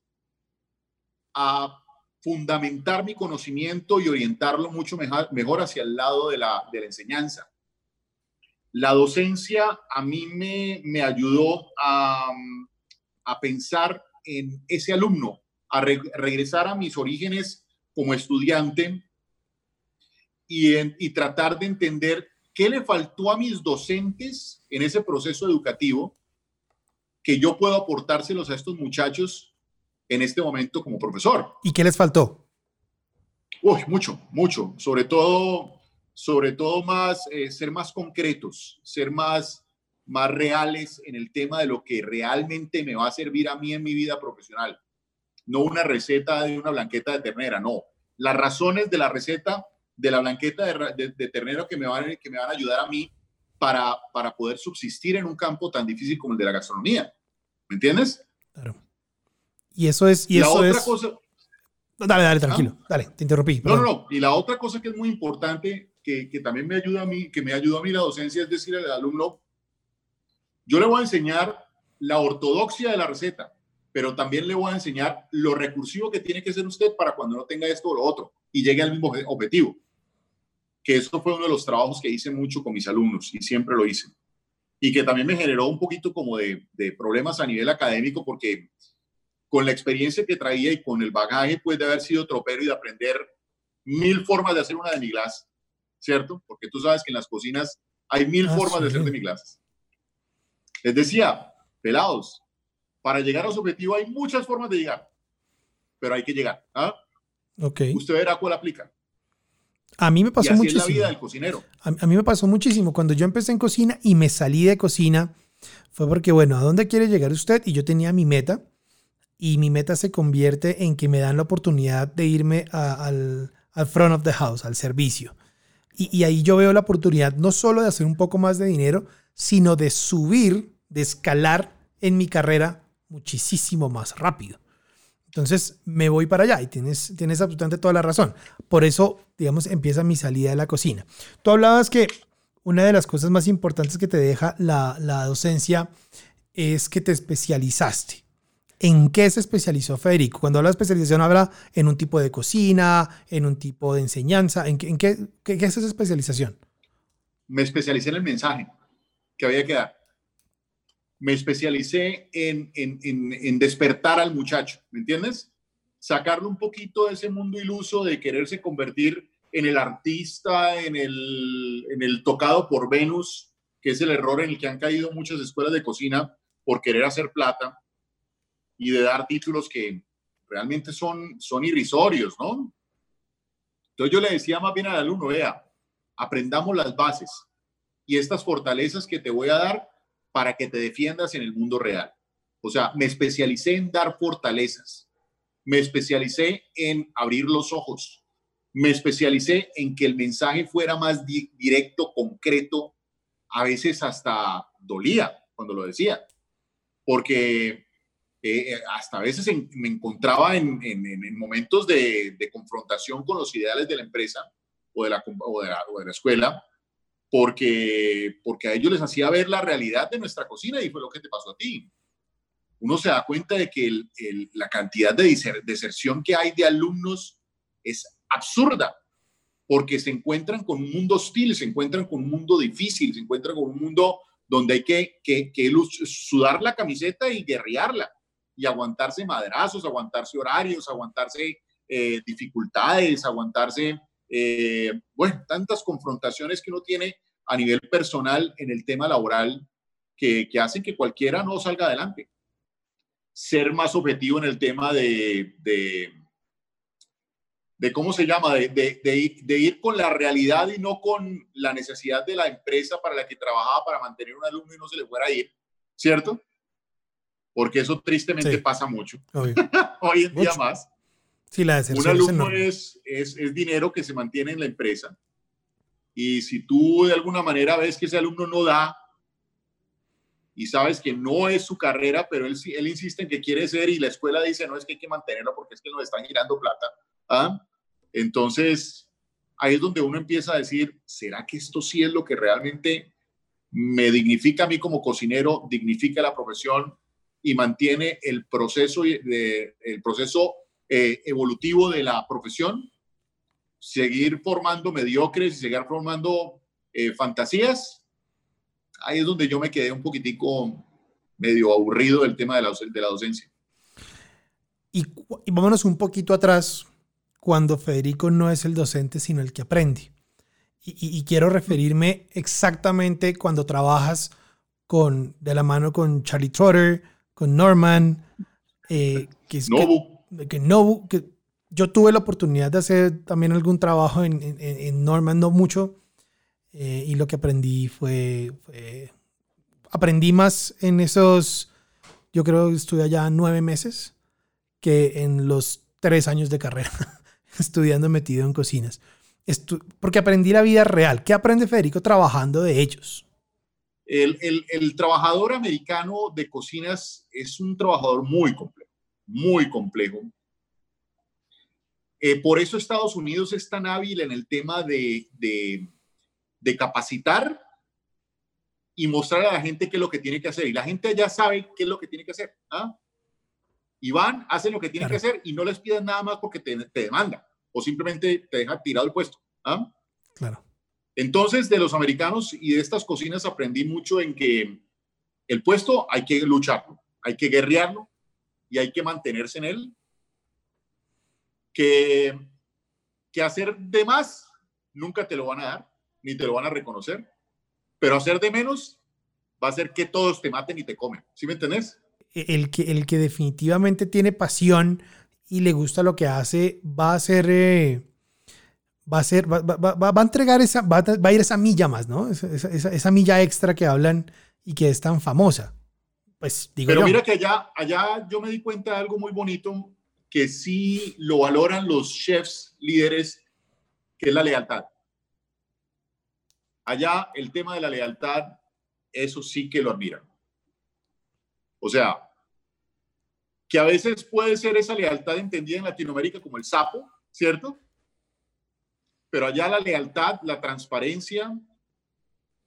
Speaker 2: a fundamentar mi conocimiento y orientarlo mucho mejor, hacia el lado de la, enseñanza. La docencia a mí me, ayudó a, pensar en ese alumno, a regresar a mis orígenes como estudiante y, y tratar de entender qué le faltó a mis docentes en ese proceso educativo que yo puedo aportárselos a estos muchachos en este momento como profesor.
Speaker 1: ¿Y qué les faltó?
Speaker 2: Uy, mucho, mucho. Sobre todo, sobre todo más, eh, ser más concretos, ser más, más reales en el tema de lo que realmente me va a servir a mí en mi vida profesional. No una receta de una blanqueta de ternera, no. Las razones de la receta de la blanqueta de, de, ternera que me, van, que me van a ayudar a mí para, para poder subsistir en un campo tan difícil como el de la gastronomía. ¿Me entiendes? Claro.
Speaker 1: Y eso es. Y la otra cosa. Dale, dale, tranquilo. ¿Ah? Dale, te interrumpí.
Speaker 2: No, no, no. Y la otra cosa que es muy importante, que, que, también me ayuda a mí, que me ayuda a mí la docencia, es decir al alumno, yo le voy a enseñar la ortodoxia de la receta, pero también le voy a enseñar lo recursivo que tiene que ser usted para cuando no tenga esto o lo otro y llegue al mismo objetivo. Que eso fue uno de los trabajos que hice mucho con mis alumnos y siempre lo hice y que también me generó un poquito como de, problemas a nivel académico porque con la experiencia que traía y con el bagaje pues de haber sido tropero y de aprender mil formas de hacer una demi-glace, ¿cierto? Porque tú sabes que en las cocinas hay mil ah, formas de hacer demi-glaces. Les decía, pelados, para llegar a su objetivo hay muchas formas de llegar, pero hay que llegar. ¿ah?
Speaker 1: Okay.
Speaker 2: Usted verá cuál aplica.
Speaker 1: A mí me pasó muchísimo.
Speaker 2: Es la vida del cocinero.
Speaker 1: A, mí me pasó muchísimo. Cuando yo empecé en cocina y me salí de cocina, fue porque, bueno, ¿a dónde quiere llegar usted? Y yo tenía mi meta. Y mi meta se convierte en que me dan la oportunidad de irme al, front of the house, al servicio. Y, ahí yo veo la oportunidad no solo de hacer un poco más de dinero, sino de subir, de escalar en mi carrera muchísimo más rápido. Entonces me voy para allá y tienes, tienes absolutamente toda la razón. Por eso, digamos, empieza mi salida de la cocina. Tú hablabas que una de las cosas más importantes que te deja la, la docencia es que te especializaste. ¿En qué se especializó Federico? Cuando habla de especialización, habla en un tipo de cocina, en un tipo de enseñanza. ¿En, en qué, qué, es esa especialización?
Speaker 2: Me especialicé en el mensaje que había que dar me especialicé en, en, despertar al muchacho, ¿me entiendes? Sacarlo un poquito de ese mundo iluso de quererse convertir en el artista, en el, en el tocado por Venus, que es el error en el que han caído muchas escuelas de cocina por querer hacer plata y de dar títulos que realmente son, son irrisorios, ¿no? Entonces yo le decía más bien al alumno, vea, aprendamos las bases y estas fortalezas que te voy a dar para que te defiendas en el mundo real. O sea, me especialicé en dar fortalezas, me especialicé en abrir los ojos, me especialicé en que el mensaje fuera más directo, concreto, a veces hasta dolía cuando lo decía, porque eh, hasta a veces me encontraba en, momentos de, confrontación con los ideales de la empresa o de la, o de la escuela, porque, porque a ellos les hacía ver la realidad de nuestra cocina y fue lo que te pasó a ti. Uno se da cuenta de que la cantidad de deserción que hay de alumnos es absurda, porque se encuentran con un mundo hostil, se encuentran con un mundo difícil, se encuentran con un mundo donde hay que, que, que sudar la camiseta y guerrearla y aguantarse madrazos, aguantarse horarios, aguantarse eh, dificultades, aguantarse eh, bueno, tantas confrontaciones que uno tiene a nivel personal en el tema laboral que, que hacen que cualquiera no salga adelante. Ser más objetivo en el tema de, de, de ¿cómo se llama? De, de, ir con la realidad y no con la necesidad de la empresa para la que trabajaba para mantener un alumno y no se le fuera a ir, ¿cierto? Porque eso tristemente pasa mucho. Hoy en día más.
Speaker 1: Sí, la
Speaker 2: Un alumno es, es, es, dinero que se mantiene en la empresa. Y si tú de alguna manera ves que ese alumno no da y sabes que no es su carrera, pero él, él insiste en que quiere ser y la escuela dice, no, es que hay que mantenerlo porque es que nos están girando plata. ¿ah? Entonces, ahí es donde uno empieza a decir, ¿será que esto sí es lo que realmente me dignifica a mí como cocinero, dignifica la profesión y mantiene el proceso, el proceso eh, evolutivo de la profesión, seguir formando mediocres y seguir formando eh, fantasías. Ahí es donde yo me quedé un poquitico medio aburrido del tema de la, de la docencia.
Speaker 1: Y, y, vámonos un poquito atrás, cuando Federico no es el docente, sino el que aprende. Y, y, quiero referirme exactamente cuando trabajas con, de la mano con Charlie Trotter, con Norman, eh, que es
Speaker 2: Nobu.
Speaker 1: Que, que, Nobu, que yo tuve la oportunidad de hacer también algún trabajo en, en, en Norman, no mucho, eh, y lo que aprendí fue, fue, aprendí más en esos, yo creo que estuve allá nueve meses, que en los tres años de carrera, estudiando metido en cocinas. Estu porque aprendí la vida real. ¿Qué aprende Federico trabajando de ellos?
Speaker 2: El, el, el, trabajador americano de cocinas es un trabajador muy complejo, muy complejo. Eh, por eso Estados Unidos es tan hábil en el tema de, de, de, capacitar y mostrar a la gente qué es lo que tiene que hacer. Y la gente ya sabe qué es lo que tiene que hacer. ¿ah? Y van, hacen lo que tienen claro. que hacer y no les pidan nada más porque te, te demanda o simplemente te deja tirado el puesto. ¿ah?
Speaker 1: Claro.
Speaker 2: Entonces, de los americanos y de estas cocinas aprendí mucho en que el puesto hay que lucharlo, hay que guerrearlo y hay que mantenerse en él. Que, que hacer de más nunca te lo van a dar, ni te lo van a reconocer, pero hacer de menos va a hacer que todos te maten y te comen. ¿Sí me entendés?
Speaker 1: El que, el que definitivamente tiene pasión y le gusta lo que hace, va a ser... Eh va a ser, va, va, va, va a entregar esa, va, va, a ir esa milla más, ¿no? Esa, esa, esa, milla extra que hablan y que es tan famosa. Pues digo
Speaker 2: Pero
Speaker 1: yo.
Speaker 2: mira que allá, allá yo me di cuenta de algo muy bonito que sí lo valoran los chefs líderes, que es la lealtad. Allá el tema de la lealtad, eso sí que lo admiran. O sea, que a veces puede ser esa lealtad entendida en Latinoamérica como el sapo, ¿cierto? Pero allá la lealtad, la transparencia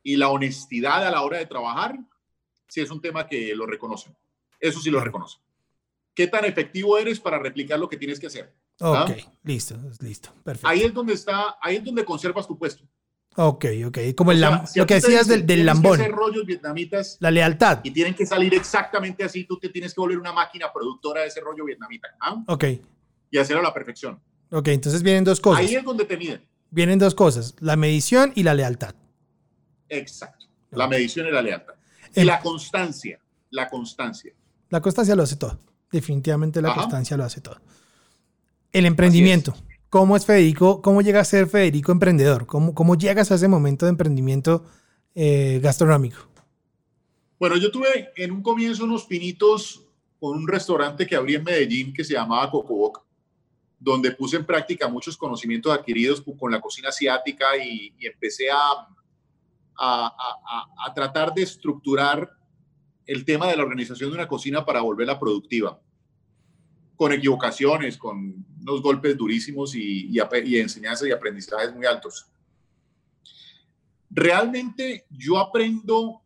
Speaker 2: y la honestidad a la hora de trabajar, sí es un tema que lo reconocen. Eso sí lo reconocen. ¿Qué tan efectivo eres para replicar lo que tienes que hacer?
Speaker 1: Ok, ¿Ah? listo, listo, perfecto.
Speaker 2: Ahí es donde está, ahí es donde conservas tu puesto.
Speaker 1: Ok, ok, como el o sea, si lo que decías del, del lambón.
Speaker 2: Que hacer rollos vietnamitas.
Speaker 1: La lealtad.
Speaker 2: Y tienen que salir exactamente así, tú te tienes que volver una máquina productora de ese rollo vietnamita. ¿ah?
Speaker 1: Ok.
Speaker 2: Y hacerlo a la perfección.
Speaker 1: Ok, entonces vienen dos cosas.
Speaker 2: Ahí es donde te miden
Speaker 1: vienen dos cosas, la medición y la lealtad.
Speaker 2: Exacto, la medición y la lealtad. Y El, la constancia, la constancia.
Speaker 1: La constancia lo hace todo, definitivamente la Ajá. constancia lo hace todo. El emprendimiento, es. ¿cómo es Federico? ¿Cómo llega a ser Federico emprendedor? ¿Cómo, cómo llegas a ese momento de emprendimiento eh, gastronómico?
Speaker 2: Bueno, yo tuve en un comienzo unos pinitos con un restaurante que abrí en Medellín que se llamaba Cocoboca donde puse en práctica muchos conocimientos adquiridos con la cocina asiática y, y empecé a, a, a, tratar de estructurar el tema de la organización de una cocina para volverla productiva, con equivocaciones, con unos golpes durísimos y, y, y enseñanzas y aprendizajes muy altos. Realmente yo aprendo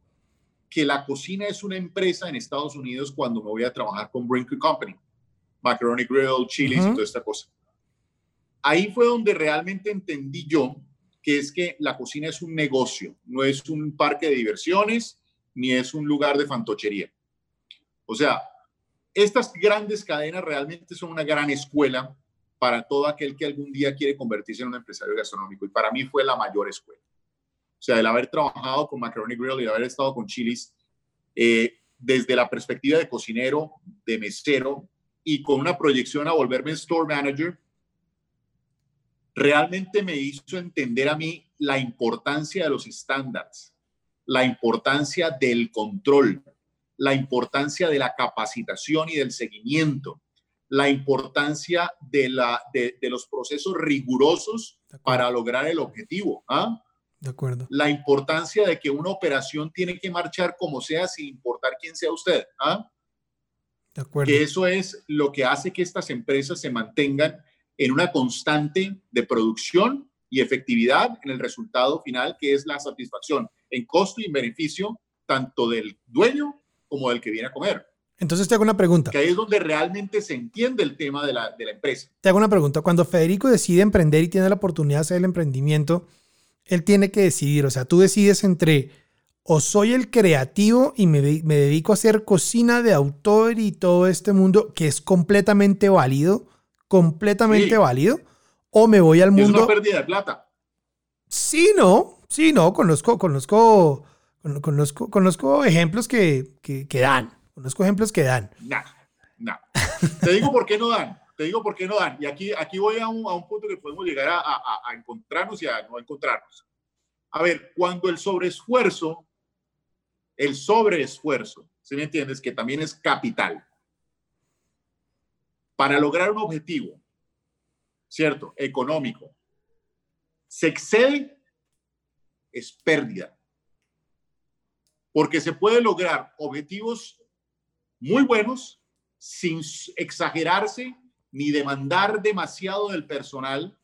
Speaker 2: que la cocina es una empresa en Estados Unidos cuando me voy a trabajar con Brinkley Company macaroni grill, chilis uh -huh. y toda esta cosa. Ahí fue donde realmente entendí yo que es que la cocina es un negocio, no es un parque de diversiones, ni es un lugar de fantochería. O sea, estas grandes cadenas realmente son una gran escuela para todo aquel que algún día quiere convertirse en un empresario gastronómico. Y para mí fue la mayor escuela. O sea, el haber trabajado con Macaroni Grill y haber estado con Chilis, eh, desde la perspectiva de cocinero, de mesero, y con una proyección a volverme store manager, realmente me hizo entender a mí la importancia de los estándares, la importancia del control, la importancia de la capacitación y del seguimiento, la importancia de, la, de, de los procesos rigurosos para lograr el objetivo. ¿ah?
Speaker 1: De acuerdo.
Speaker 2: La importancia de que una operación tiene que marchar como sea sin importar quién sea usted. ¿ah?
Speaker 1: De acuerdo.
Speaker 2: Que eso es lo que hace que estas empresas se mantengan en una constante de producción y efectividad en el resultado final, que es la satisfacción en costo y en beneficio tanto del dueño como del que viene a comer.
Speaker 1: Entonces te hago una pregunta.
Speaker 2: Que ahí es donde realmente se entiende el tema de la, de la empresa.
Speaker 1: Te hago una pregunta. Cuando Federico decide emprender y tiene la oportunidad de hacer el emprendimiento, él tiene que decidir, o sea, tú decides entre o soy el creativo y me, me, dedico a hacer cocina de autor y todo este mundo que es completamente válido, completamente válido, o me voy al mundo... Es
Speaker 2: una pérdida de plata.
Speaker 1: Sí, no, sí, no, conozco, conozco, conozco, conozco ejemplos que, que, que dan, conozco ejemplos que dan.
Speaker 2: No, no. Te digo por qué no dan, te digo por qué no dan. Y aquí, aquí voy a un, a un punto que podemos llegar a, a, a encontrarnos y a no encontrarnos. A ver, cuando el sobreesfuerzo el sobreesfuerzo, si me entiendes? Que también es capital. Para lograr un objetivo, ¿cierto? Económico, se excede, es pérdida. Porque se puede lograr objetivos muy buenos sin exagerarse ni demandar demasiado del personal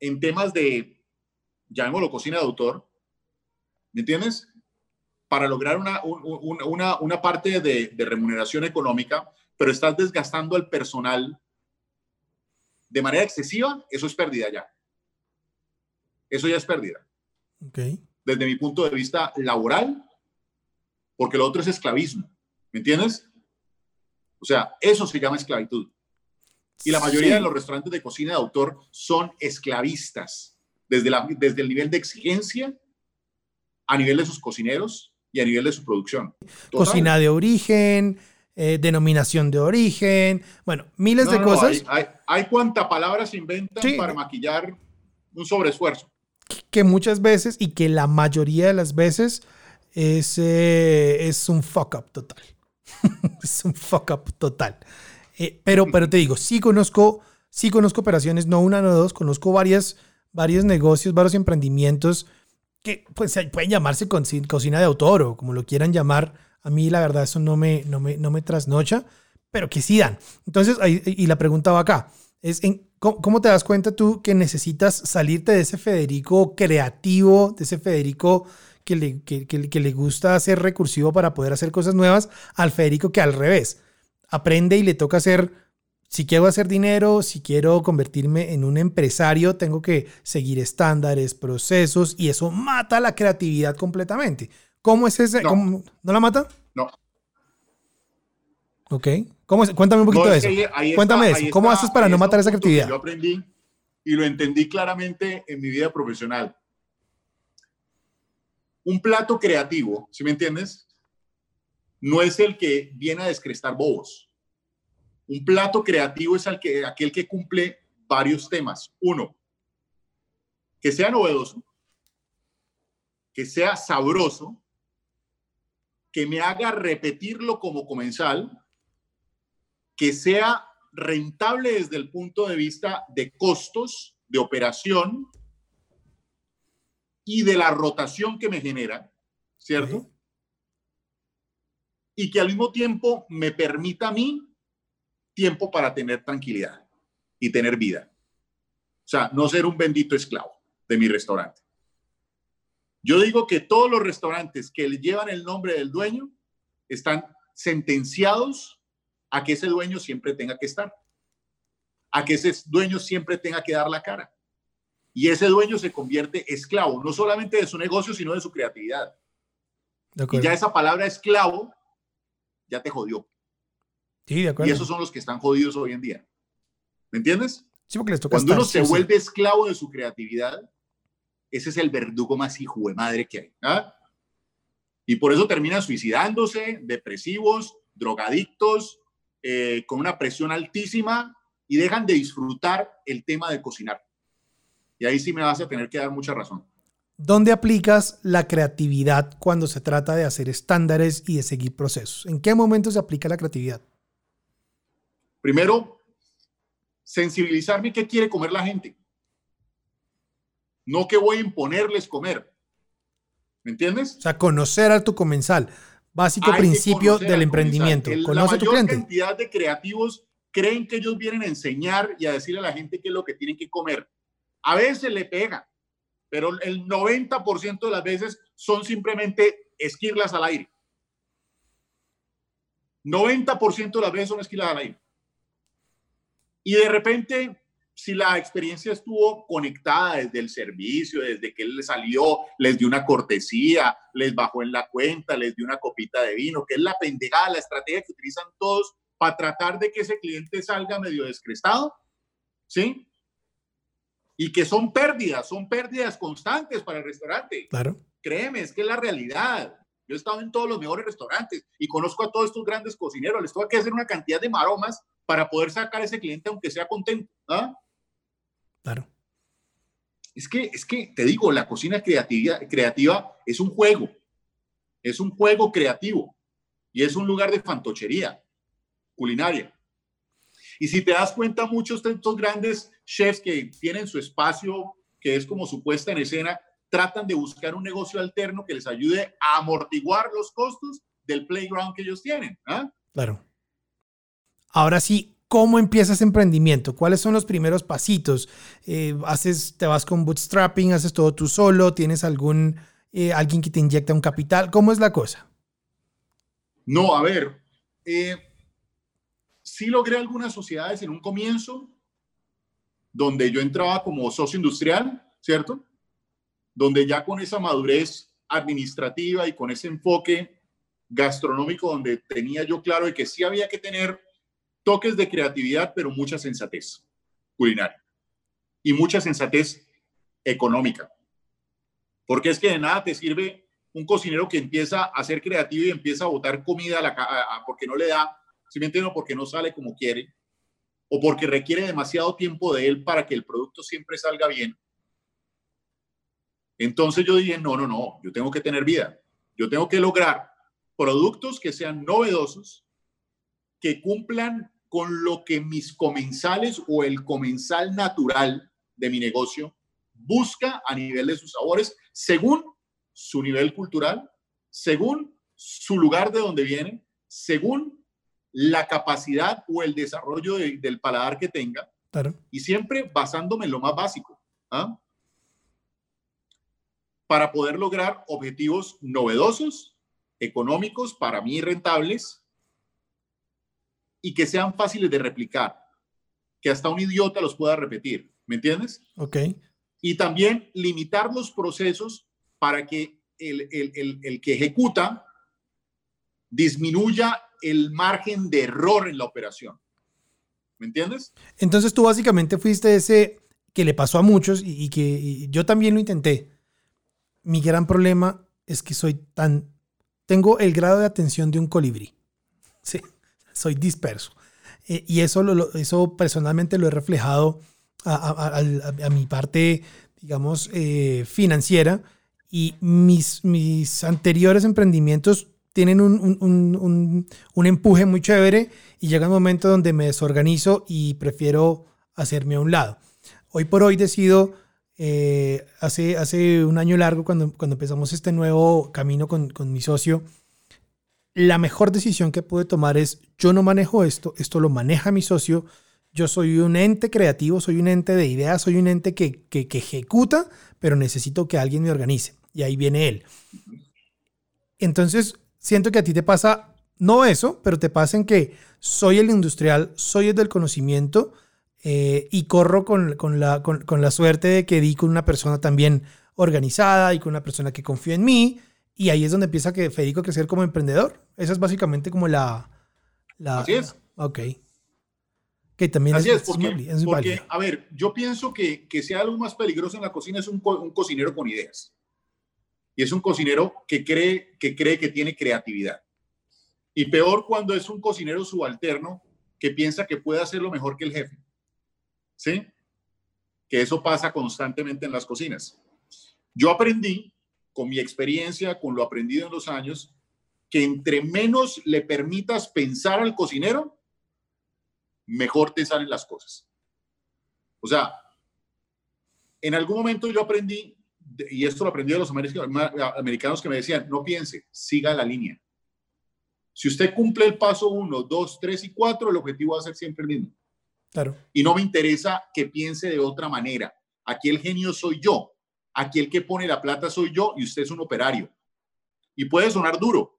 Speaker 2: en temas de, llamémoslo cocina de autor, ¿me entiendes? Para lograr una, una, una parte de, de, remuneración económica, pero estás desgastando al personal de manera excesiva, eso es pérdida ya. Eso ya es pérdida.
Speaker 1: Okay.
Speaker 2: Desde mi punto de vista laboral, porque lo otro es esclavismo. ¿Me entiendes? O sea, eso se llama esclavitud. Y la mayoría de los restaurantes de cocina de autor son esclavistas, desde, la, desde el nivel de exigencia a nivel de sus cocineros, y a nivel de su producción.
Speaker 1: Cocina de origen, eh, denominación de origen, bueno, miles de cosas.
Speaker 2: Hay, hay, cuanta palabras inventan para maquillar un sobreesfuerzo.
Speaker 1: Que muchas veces y que la mayoría de las veces es, eh, es un fuck up total. es un fuck up total. Eh, pero, pero te digo, sí conozco, sí conozco operaciones, no una, no dos, conozco varias, varios negocios, varios emprendimientos que pues pueden llamarse cocina de autor o como lo quieran llamar. A mí la verdad eso no me, no me, no me trasnocha, pero que sí dan. Entonces, y la pregunta va acá, es ¿cómo, te das cuenta tú que necesitas salirte de ese Federico creativo, de ese Federico que le, que, que le gusta ser recursivo para poder hacer cosas nuevas, al Federico que al revés, aprende y le toca hacer si quiero hacer dinero, si quiero convertirme en un empresario, tengo que seguir estándares, procesos y eso mata la creatividad completamente. ¿Cómo es ese? No, ¿no la mata?
Speaker 2: No.
Speaker 1: Ok. ¿Cómo es? Cuéntame un poquito de eso. Cuéntame eso. ¿Cómo haces para no matar esa creatividad?
Speaker 2: Yo aprendí y lo entendí claramente en mi vida profesional. Un plato creativo, ¿sí me entiendes? No es el que viene a descrestar bobos un plato creativo es aquel que cumple varios temas. Uno, que sea novedoso, que sea sabroso, que me haga repetirlo como comensal, que sea rentable desde el punto de vista de costos, de operación y de la rotación que me genera, ¿cierto? Y que al mismo tiempo me permita a mí tiempo para tener tranquilidad y tener vida. O sea, no ser un bendito esclavo de mi restaurante. Yo digo que todos los restaurantes que le llevan el nombre del dueño están sentenciados a que ese dueño siempre tenga que estar, a que ese dueño siempre tenga que dar la cara. Y ese dueño se convierte esclavo, no solamente de su negocio, sino de su creatividad. y ya esa palabra esclavo ya te jodió.
Speaker 1: Y
Speaker 2: esos son los que están jodidos hoy en día. ¿Me entiendes?
Speaker 1: Sí, porque les toca
Speaker 2: Cuando uno se vuelve esclavo de su creatividad, ese es el verdugo más hijo de madre que hay. ¿ah? Y por eso terminan suicidándose, depresivos, drogadictos, eh, con una presión altísima y dejan de disfrutar el tema de cocinar. Y ahí sí me vas a tener que dar mucha razón.
Speaker 1: ¿Dónde aplicas la creatividad cuando se trata de hacer estándares y de seguir procesos? ¿En qué momento se aplica la creatividad?
Speaker 2: Primero, sensibilizarme qué quiere comer la gente. No que voy a imponerles comer. ¿Me entiendes?
Speaker 1: O sea, conocer a tu comensal. Básico principio del emprendimiento. Conoce
Speaker 2: a tu cliente. La cantidad de creativos creen que ellos vienen a enseñar y a decirle a la gente qué es lo que tienen que comer. A veces le pega, pero el 90% de las veces son simplemente esquirlas al aire. 90% de las veces son esquilas al aire. Y de repente, si la experiencia estuvo conectada desde el servicio, desde que él le salió, les dio una cortesía, les bajó en la cuenta, les dio una copita de vino, que es la pendejada, la estrategia que utilizan todos para tratar de que ese cliente salga medio descrestado, ¿sí? Y que son pérdidas, son pérdidas constantes para el restaurante.
Speaker 1: Claro.
Speaker 2: Créeme, es que es la realidad. Yo he estado en todos los mejores restaurantes y conozco a todos estos grandes cocineros. Les tengo que hacer una cantidad de maromas para poder sacar a ese cliente aunque sea contento. ¿ah?
Speaker 1: Claro.
Speaker 2: Es que, es que, te digo, la cocina creativa, creativa es un juego. Es un juego creativo y es un lugar de fantochería culinaria. Y si te das cuenta, muchos de estos grandes chefs que tienen su espacio, que es como su puesta en escena, tratan de buscar un negocio alterno que les ayude a amortiguar los costos del playground que ellos tienen. ¿ah?
Speaker 1: Claro. Ahora sí, ¿cómo empiezas emprendimiento? ¿Cuáles son los primeros pasitos? Eh, ¿haces, ¿Te vas con bootstrapping? ¿Haces todo tú solo? ¿Tienes algún, eh, alguien que te inyecta un capital? ¿Cómo es la cosa?
Speaker 2: No, a ver, eh, sí logré algunas sociedades en un comienzo, donde yo entraba como socio industrial, ¿cierto? Donde ya con esa madurez administrativa y con ese enfoque gastronómico, donde tenía yo claro de que sí había que tener toques de creatividad, pero mucha sensatez culinaria y mucha sensatez económica. Porque es que de nada te sirve un cocinero que empieza a ser creativo y empieza a botar comida a la, porque no le da si me entiendo? Porque no sale como quiere o porque requiere demasiado tiempo de él para que el producto siempre salga bien. Entonces yo dije, no, no, no, yo tengo que tener vida. Yo tengo que lograr productos que sean novedosos, que cumplan con lo que mis comensales o el comensal natural de mi negocio busca a nivel de sus sabores, según su nivel cultural, según su lugar de donde viene, según la capacidad o el desarrollo del paladar que tenga. Y siempre basándome en lo más básico. ¿ah? Para poder lograr objetivos novedosos, económicos, para mí rentables, y que sean fáciles de replicar. Que hasta un idiota los pueda repetir. ¿Me entiendes?
Speaker 1: Ok.
Speaker 2: Y también limitar los procesos para que el, el, el que ejecuta disminuya el margen de error en la operación. ¿Me entiendes?
Speaker 1: Entonces tú básicamente fuiste ese que le pasó a muchos y, que yo también lo intenté. Mi gran problema es que soy tan... Tengo el grado de atención de un colibrí. Sí, soy disperso. Eh, y eso, lo, eso personalmente lo he reflejado a, mi parte, digamos, eh, financiera. Y mis, mis anteriores emprendimientos tienen un, empuje muy chévere y llega un momento donde me desorganizo y prefiero hacerme a un lado. Hoy por hoy decido, eh, hace, hace un año largo, cuando, cuando empezamos este nuevo camino con, con mi socio, la mejor decisión que pude tomar es, yo no manejo esto, esto lo maneja mi socio, yo soy un ente creativo, soy un ente de ideas, soy un ente que, que, ejecuta, pero necesito que alguien me organice. Y ahí viene él. Entonces, siento que a ti te pasa, no eso, pero te pasa en que soy el industrial, soy el del conocimiento eh, y corro con, la, con, la suerte de que di con una persona también organizada y con una persona que confía en mí. Y ahí es donde empieza que Federico a crecer como emprendedor. Esa es básicamente como la... la
Speaker 2: Así es.
Speaker 1: ok. Que también
Speaker 2: Así es, porque, a ver, yo pienso que, que sea algo más peligroso en la cocina es un, un cocinero con ideas y es un cocinero que cree, que cree que tiene creatividad. Y peor cuando es un cocinero subalterno que piensa que puede hacerlo mejor que el jefe. ¿Sí? Que eso pasa constantemente en las cocinas. Yo aprendí, con mi experiencia, con lo aprendido en los años, que entre menos le permitas pensar al cocinero, mejor te salen las cosas. O sea, en algún momento yo aprendí y esto lo aprendí de los americanos que me decían, no piense, siga la línea. Si usted cumple el paso 1, 2, 3 y 4, el objetivo va a ser siempre el mismo.
Speaker 1: Claro.
Speaker 2: Y no me interesa que piense de otra manera. Aquí el genio soy yo. Aquí el que pone la plata soy yo y usted es un operario. Y puede sonar duro,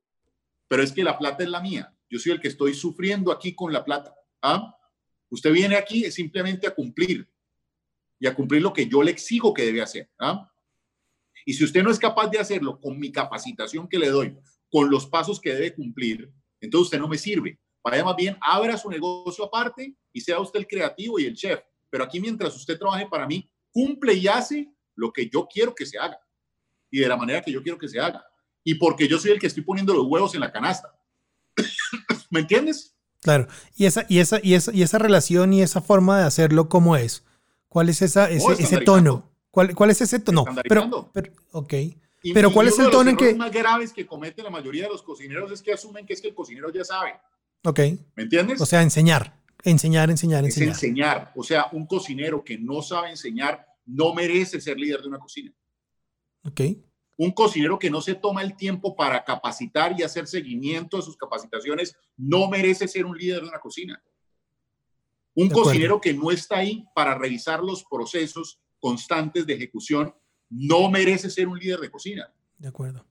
Speaker 2: pero es que la plata es la mía. yo soy el que estoy sufriendo aquí con la plata. ¿ah? Usted viene aquí simplemente a cumplir y a cumplir lo que yo le exijo que debe hacer. ¿ah? Y si usted no es capaz de hacerlo con mi capacitación que le doy, con los pasos que debe cumplir, entonces usted no me sirve. Vaya más bien, abra su negocio aparte y sea usted el creativo y el chef. Pero aquí mientras usted trabaje para mí, cumple y hace lo que yo quiero que se haga y de la manera que yo quiero que se haga. Y porque yo soy el que estoy poniendo los huevos en la canasta. ¿Me entiendes?
Speaker 1: Claro. ¿Y esa, y, esa, y, esa, y esa relación y esa forma de hacerlo, cómo es? ¿Cuál es esa, ese, ese tono? ¿Cuál, ¿Cuál, es ese tono? No, pero, pero, ok. pero ¿cuál es el tono en que...?
Speaker 2: Los más graves que comete la mayoría de los cocineros es que asumen que es que el cocinero ya sabe.
Speaker 1: Ok.
Speaker 2: ¿Me entiendes?
Speaker 1: O sea, enseñar. Enseñar, enseñar, enseñar.
Speaker 2: Es enseñar. O sea, un cocinero que no sabe enseñar no merece ser líder de una cocina.
Speaker 1: Ok.
Speaker 2: Un cocinero que no se toma el tiempo para capacitar y hacer seguimiento de sus capacitaciones no merece ser un líder de una cocina. Un cocinero que no está ahí para revisar los procesos constantes de ejecución no merece ser un líder de cocina.
Speaker 1: De acuerdo.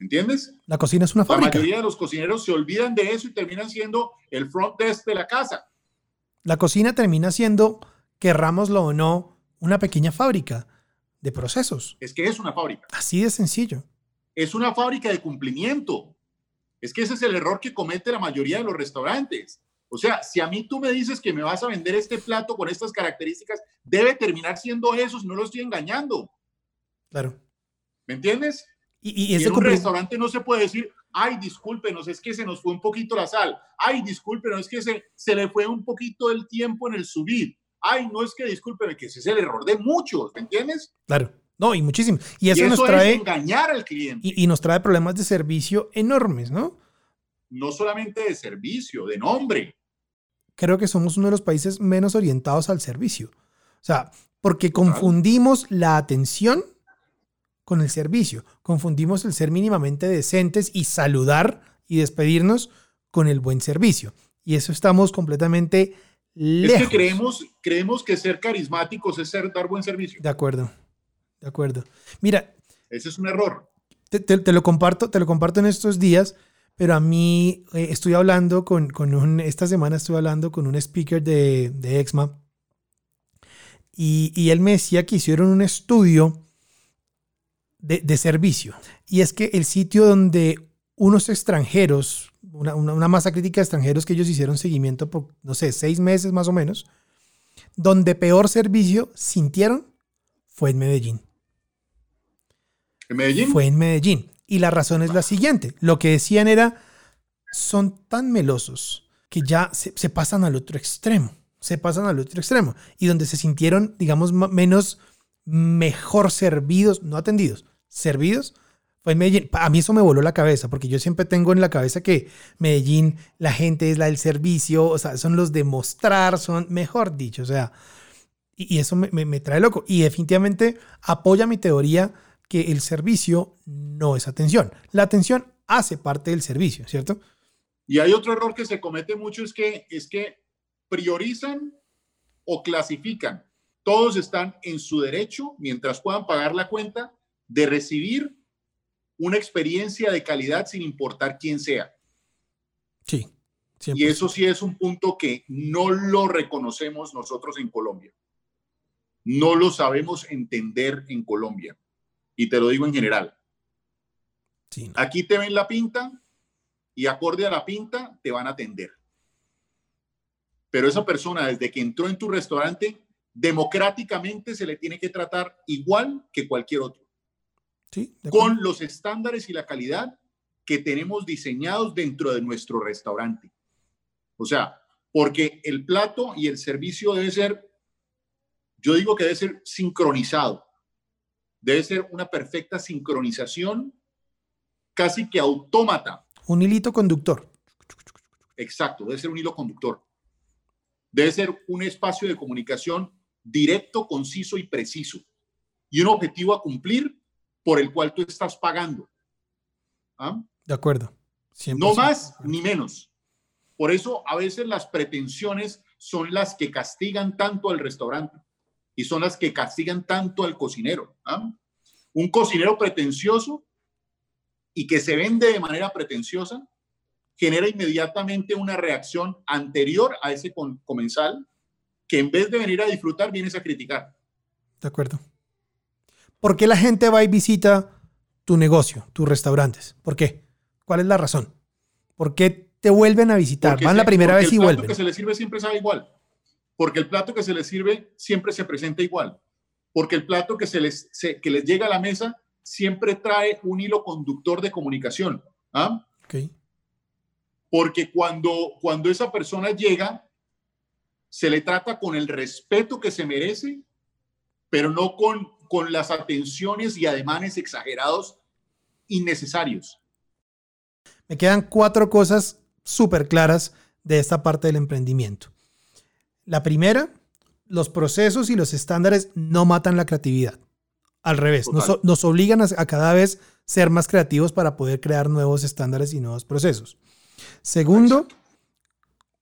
Speaker 2: ¿Entiendes?
Speaker 1: La cocina es una fábrica.
Speaker 2: La mayoría de los cocineros se olvidan de eso y terminan siendo el front desk de la casa.
Speaker 1: La cocina termina siendo, querrámoslo o no, una pequeña fábrica de procesos.
Speaker 2: Es que es una fábrica.
Speaker 1: Así de sencillo.
Speaker 2: Es una fábrica de cumplimiento. Es que ese es el error que comete la mayoría de los restaurantes. O sea, si a mí tú me dices que me vas a vender este plato con estas características, debe terminar siendo eso, si no lo estoy engañando.
Speaker 1: Claro.
Speaker 2: ¿Me entiendes?
Speaker 1: Y, y,
Speaker 2: en un restaurante no se puede decir, ay, discúlpenos, es que se nos fue un poquito la sal. Ay, discúlpenos, es que se, se le fue un poquito el tiempo en el subir ay, no es que discúlpeme, que ese es el error de muchos, ¿me entiendes?
Speaker 1: Claro. No, y muchísimo. Y eso, nos trae.
Speaker 2: Es engañar al cliente.
Speaker 1: Y, nos trae problemas de servicio enormes, ¿no?
Speaker 2: No solamente de servicio, de nombre.
Speaker 1: Creo que somos uno de los países menos orientados al servicio. O sea, porque confundimos la atención con el servicio. Confundimos el ser mínimamente decentes y saludar y despedirnos con el buen servicio. Y eso estamos completamente es
Speaker 2: que creemos, creemos que ser carismáticos es ser, dar buen servicio.
Speaker 1: De acuerdo, de acuerdo. Mira.
Speaker 2: Ese es un error.
Speaker 1: Te, lo, comparto, te lo comparto en estos días, pero a mí eh, estoy hablando con, con, un, esta semana estuve hablando con un speaker de, de EXMA y, y, él me decía que hicieron un estudio de, de servicio. Y es que el sitio donde unos extranjeros una, masa crítica de extranjeros que ellos hicieron seguimiento por, no sé, seis meses más o menos, donde peor servicio sintieron fue en Medellín.
Speaker 2: ¿En Medellín?
Speaker 1: Fue en Medellín. Y la razón es la siguiente. Lo que decían era, son tan melosos que ya se, se pasan al otro extremo. Se pasan al otro extremo. Y donde se sintieron, digamos, menos, mejor servidos, no atendidos, servidos, Medellín. A mí eso me voló la cabeza, porque yo siempre tengo en la cabeza que Medellín, la gente es la del servicio, o sea, son los de mostrar, son, mejor dicho, o sea, y, eso me, me, trae loco. Y definitivamente apoya mi teoría que el servicio no es atención. La atención hace parte del servicio, ¿cierto?
Speaker 2: Y hay otro error que se comete mucho, es que, es que priorizan o clasifican. Todos están en su derecho, mientras puedan pagar la cuenta, de recibir una experiencia de calidad sin importar quién sea.
Speaker 1: Sí.
Speaker 2: Y eso sí es un punto que no lo reconocemos nosotros en Colombia. No lo sabemos entender en Colombia. Y te lo digo en general.
Speaker 1: Sí,
Speaker 2: Aquí te ven la pinta y acorde a la pinta te van a atender. Pero esa persona, desde que entró en tu restaurante, democráticamente se le tiene que tratar igual que cualquier otro con los estándares y la calidad que tenemos diseñados dentro de nuestro restaurante. O sea, porque el plato y el servicio debe ser, yo digo que debe ser sincronizado. Debe ser una perfecta sincronización, casi que autómata.
Speaker 1: Un hilito conductor.
Speaker 2: Exacto, debe ser un hilo conductor. Debe ser un espacio de comunicación directo, conciso y preciso. Y un objetivo a cumplir por el cual tú estás pagando.
Speaker 1: ¿Ah? De acuerdo.
Speaker 2: No más ni menos. Por eso a veces las pretensiones son las que castigan tanto al restaurante y son las que castigan tanto al cocinero. ¿ah? Un cocinero pretencioso y que se vende de manera pretenciosa genera inmediatamente una reacción anterior a ese comensal que en vez de venir a disfrutar, vienes a criticar.
Speaker 1: De acuerdo. ¿Por qué la gente va y visita tu negocio, tus restaurantes? ¿Por qué? ¿Cuál es la razón? ¿Por qué te vuelven a visitar? Van la primera vez y vuelven.
Speaker 2: El plato que se les sirve siempre sabe igual. Porque el plato que se les sirve siempre se presenta igual. Porque el plato que, se les, que les llega a la mesa siempre trae un hilo conductor de comunicación. ¿ah? Porque cuando, cuando esa persona llega, se le trata con el respeto que se merece, pero no con, con las atenciones y ademanes exagerados innecesarios.
Speaker 1: Me quedan cuatro cosas súper claras de esta parte del emprendimiento. La primera, los procesos y los estándares no matan la creatividad. Al revés, nos, obligan a, cada vez ser más creativos para poder crear nuevos estándares y nuevos procesos. Segundo,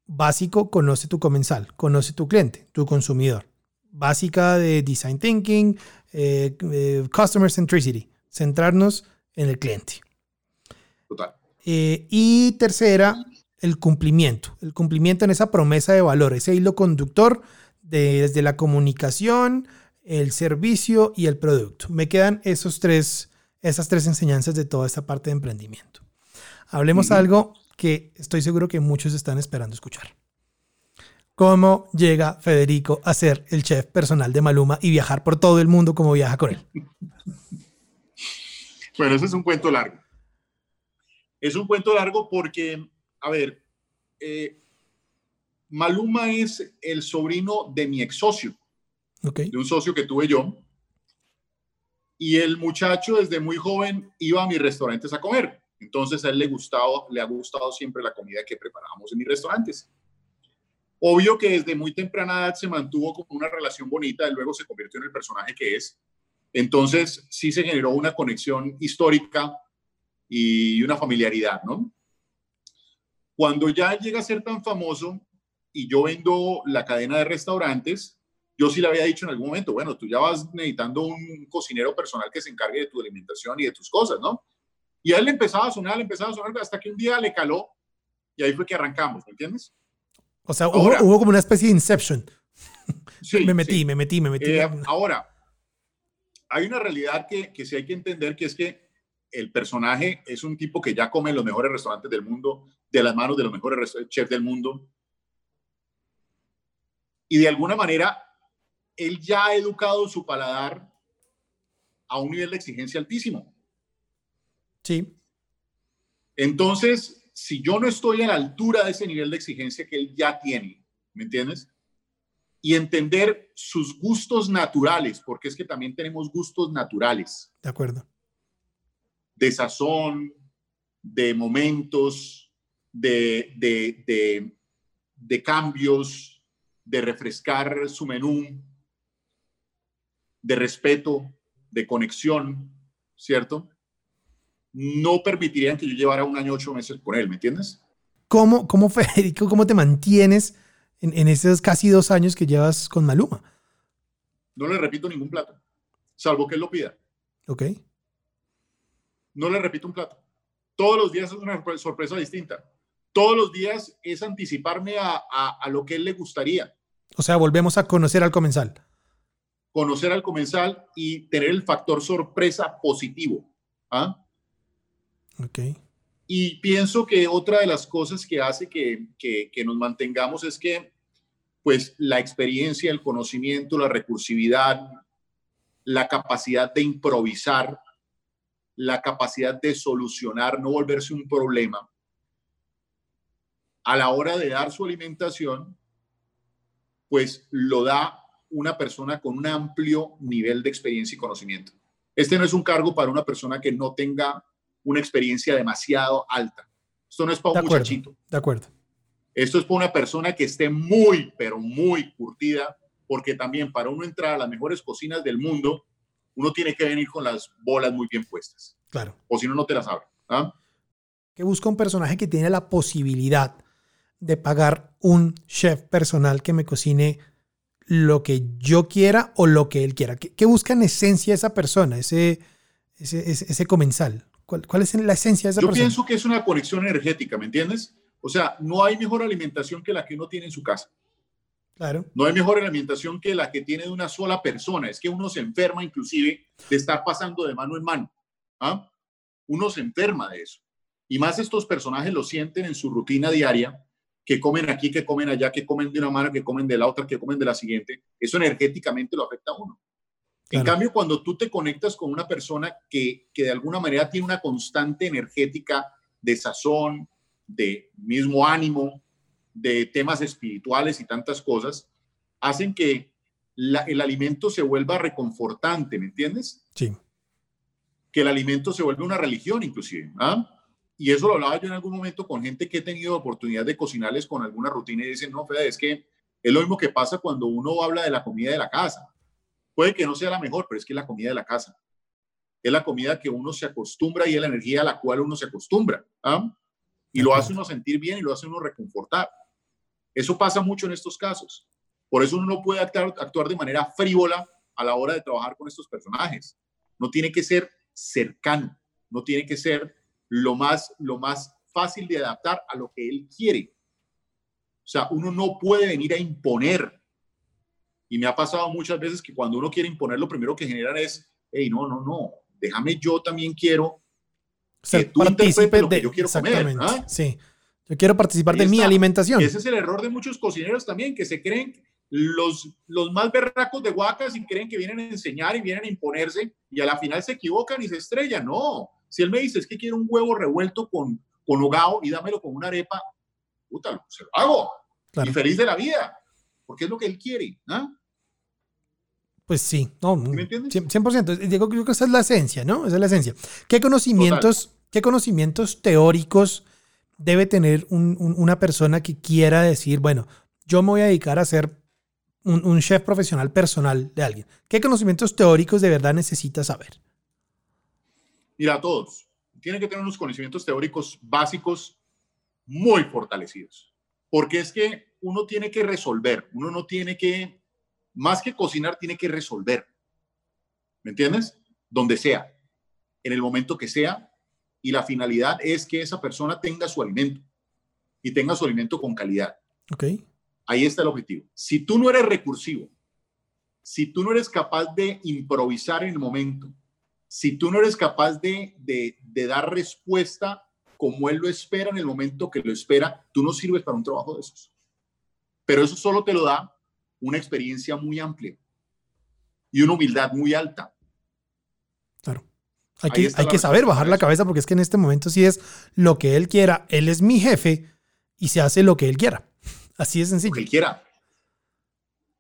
Speaker 1: básico, conoce tu comensal, conoce tu cliente, tu consumidor. Básica de design thinking, eh, eh, customer centricity, centrarnos en el cliente.
Speaker 2: Total.
Speaker 1: Eh, y tercera, el cumplimiento, el cumplimiento en esa promesa de valor, ese hilo conductor desde la comunicación, el servicio y el producto. Me quedan esos tres, esas tres enseñanzas de toda esta parte de emprendimiento. Hablemos algo que estoy seguro que muchos están esperando escuchar. ¿Cómo llega Federico a ser el chef personal de Maluma y viajar por todo el mundo como viaja con él?
Speaker 2: Bueno, ese es un cuento largo. Es un cuento largo porque, a ver, eh, Maluma es el sobrino de mi ex socio, de un socio que tuve yo. Y el muchacho desde muy joven iba a mis restaurantes a comer. Entonces a él le, gustaba, le ha gustado siempre la comida que preparábamos en mis restaurantes. Obvio que desde muy temprana edad se mantuvo como una relación bonita y luego se convirtió en el personaje que es. Entonces sí se generó una conexión histórica y una familiaridad, ¿no? Cuando ya llega a ser tan famoso y yo vendo la cadena de restaurantes, yo sí le había dicho en algún momento, bueno, tú ya vas necesitando un cocinero personal que se encargue de tu alimentación y de tus cosas, ¿no? Y a él le empezaba a sonar, le empezaba a sonar hasta que un día le caló y ahí fue que arrancamos, ¿me entiendes?
Speaker 1: O sea, hubo, como una especie de inception. Sí, me metí, me metí, me metí.
Speaker 2: Eh, ahora, hay una realidad que, que sí hay que entender, que es que el personaje es un tipo que ya come en los mejores restaurantes del mundo, de las manos de los mejores chefs del mundo. Y de alguna manera, él ya ha educado su paladar a un nivel de exigencia altísimo.
Speaker 1: Sí.
Speaker 2: Entonces, si yo no estoy a la altura de ese nivel de exigencia que él ya tiene, ¿me entiendes? Y entender sus gustos naturales, porque es que también tenemos gustos naturales.
Speaker 1: De acuerdo.
Speaker 2: De sazón, de momentos, de, de, de cambios, de refrescar su menú, de respeto, de conexión, ¿cierto? No permitirían que yo llevara un año ocho meses con él, ¿me entiendes?
Speaker 1: ¿Cómo, cómo Federico, cómo te mantienes en, esos casi dos años que llevas con Maluma?
Speaker 2: No le repito ningún plato, salvo que él lo pida.
Speaker 1: Ok.
Speaker 2: No le repito un plato. Todos los días es una sorpresa distinta. Todos los días es anticiparme a, a lo que él le gustaría.
Speaker 1: O sea, volvemos a conocer al comensal.
Speaker 2: Conocer al comensal y tener el factor sorpresa positivo. ¿Ah? Y pienso que otra de las cosas que hace que, que, nos mantengamos es que pues la experiencia, el conocimiento, la recursividad, la capacidad de improvisar, la capacidad de solucionar, no volverse un problema, a la hora de dar su alimentación, pues lo da una persona con un amplio nivel de experiencia y conocimiento. Este no es un cargo para una persona que no tenga una experiencia demasiado alta. Esto no es para un muchachito.
Speaker 1: De acuerdo.
Speaker 2: Esto es para una persona que esté muy, pero muy curtida, porque también para uno entrar a las mejores cocinas del mundo, uno tiene que venir con las bolas muy bien puestas.
Speaker 1: Claro.
Speaker 2: O si no, no te las abre. ¿ah?
Speaker 1: Que busca un personaje que tiene la posibilidad de pagar un chef personal que me cocine lo que yo quiera o lo que él quiera. ¿Qué, busca en esencia esa persona, ese, ese, ese comensal? ¿Cuál, es la esencia de esa
Speaker 2: Yo pienso que es una conexión energética, ¿me entiendes? O sea, no hay mejor alimentación que la que uno tiene en su casa.
Speaker 1: Claro.
Speaker 2: No hay mejor alimentación que la que tiene de una sola persona. Es que uno se enferma inclusive de estar pasando de mano en mano. ¿ah? Uno se enferma de eso. Y más estos personajes lo sienten en su rutina diaria, que comen aquí, que comen allá, que comen de una mano, que comen de la otra, que comen de la siguiente. Eso energéticamente lo afecta a uno. En cambio, cuando tú te conectas con una persona que, que de alguna manera tiene una constante energética de sazón, de mismo ánimo, de temas espirituales y tantas cosas, hacen que el alimento se vuelva reconfortante, ¿me entiendes?
Speaker 1: Sí.
Speaker 2: Que el alimento se vuelve una religión inclusive. ¿ah? Y eso lo hablaba yo en algún momento con gente que he tenido oportunidad de cocinarles con alguna rutina y dicen, no, Fede, es que es lo mismo que pasa cuando uno habla de la comida de la casa. Puede que no sea la mejor, pero es que es la comida de la casa. Es la comida que uno se acostumbra y es la energía a la cual uno se acostumbra. ¿ah? Y lo hace uno sentir bien y lo hace uno reconfortar. Eso pasa mucho en estos casos. Por eso uno no puede actuar, actuar de manera frívola a la hora de trabajar con estos personajes. No tiene que ser cercano, no tiene que ser lo más, lo más fácil de adaptar a lo que él quiere. O sea, uno no puede venir a imponer. Y me ha pasado muchas veces que cuando uno quiere imponer, lo primero que generan es, hey, no, no, no, déjame yo también quiero
Speaker 1: que tú partícipe lo que yo quiero comer. ¿ah? Sí, yo quiero participar de mi alimentación.
Speaker 2: Ese es el error de muchos cocineros también, que se creen los, los más berracos de huacas y creen que vienen a enseñar y vienen a imponerse y a la final se equivocan y se estrellan. No, si él me dice es que quiero un huevo revuelto con, con hogao y dámelo con una arepa, puta, se lo hago. Y feliz de la vida, porque es lo que él quiere. ¿ah?
Speaker 1: Pues sí, no, ¿Me entiendes? 100%. Digo, creo que esa es la esencia, ¿no? Esa es la esencia. ¿Qué conocimientos, ¿qué conocimientos teóricos debe tener una persona que quiera decir, bueno, yo me voy a dedicar a ser un, chef profesional personal de alguien? ¿Qué conocimientos teóricos de verdad necesita saber?
Speaker 2: Mira, todos. Tienen que tener unos conocimientos teóricos básicos muy fortalecidos. Porque es que uno tiene que resolver, uno no tiene que, más que cocinar, tiene que resolver. ¿Me entiendes? Donde sea, en el momento que sea, y la finalidad es que esa persona tenga su alimento y tenga su alimento con calidad.
Speaker 1: Ok.
Speaker 2: Ahí está el objetivo. Si tú no eres recursivo, si tú no eres capaz de improvisar en el momento, si tú no eres capaz de, de, de dar respuesta como él lo espera en el momento que lo espera, tú no sirves para un trabajo de esos. Pero eso solo te lo da una experiencia muy amplia y una humildad muy alta.
Speaker 1: Hay que, hay que saber bajar la cabeza porque es que en este momento sí es lo que él quiera. Él es mi jefe y se hace lo que él quiera. Así de sencillo.
Speaker 2: Lo que él quiera.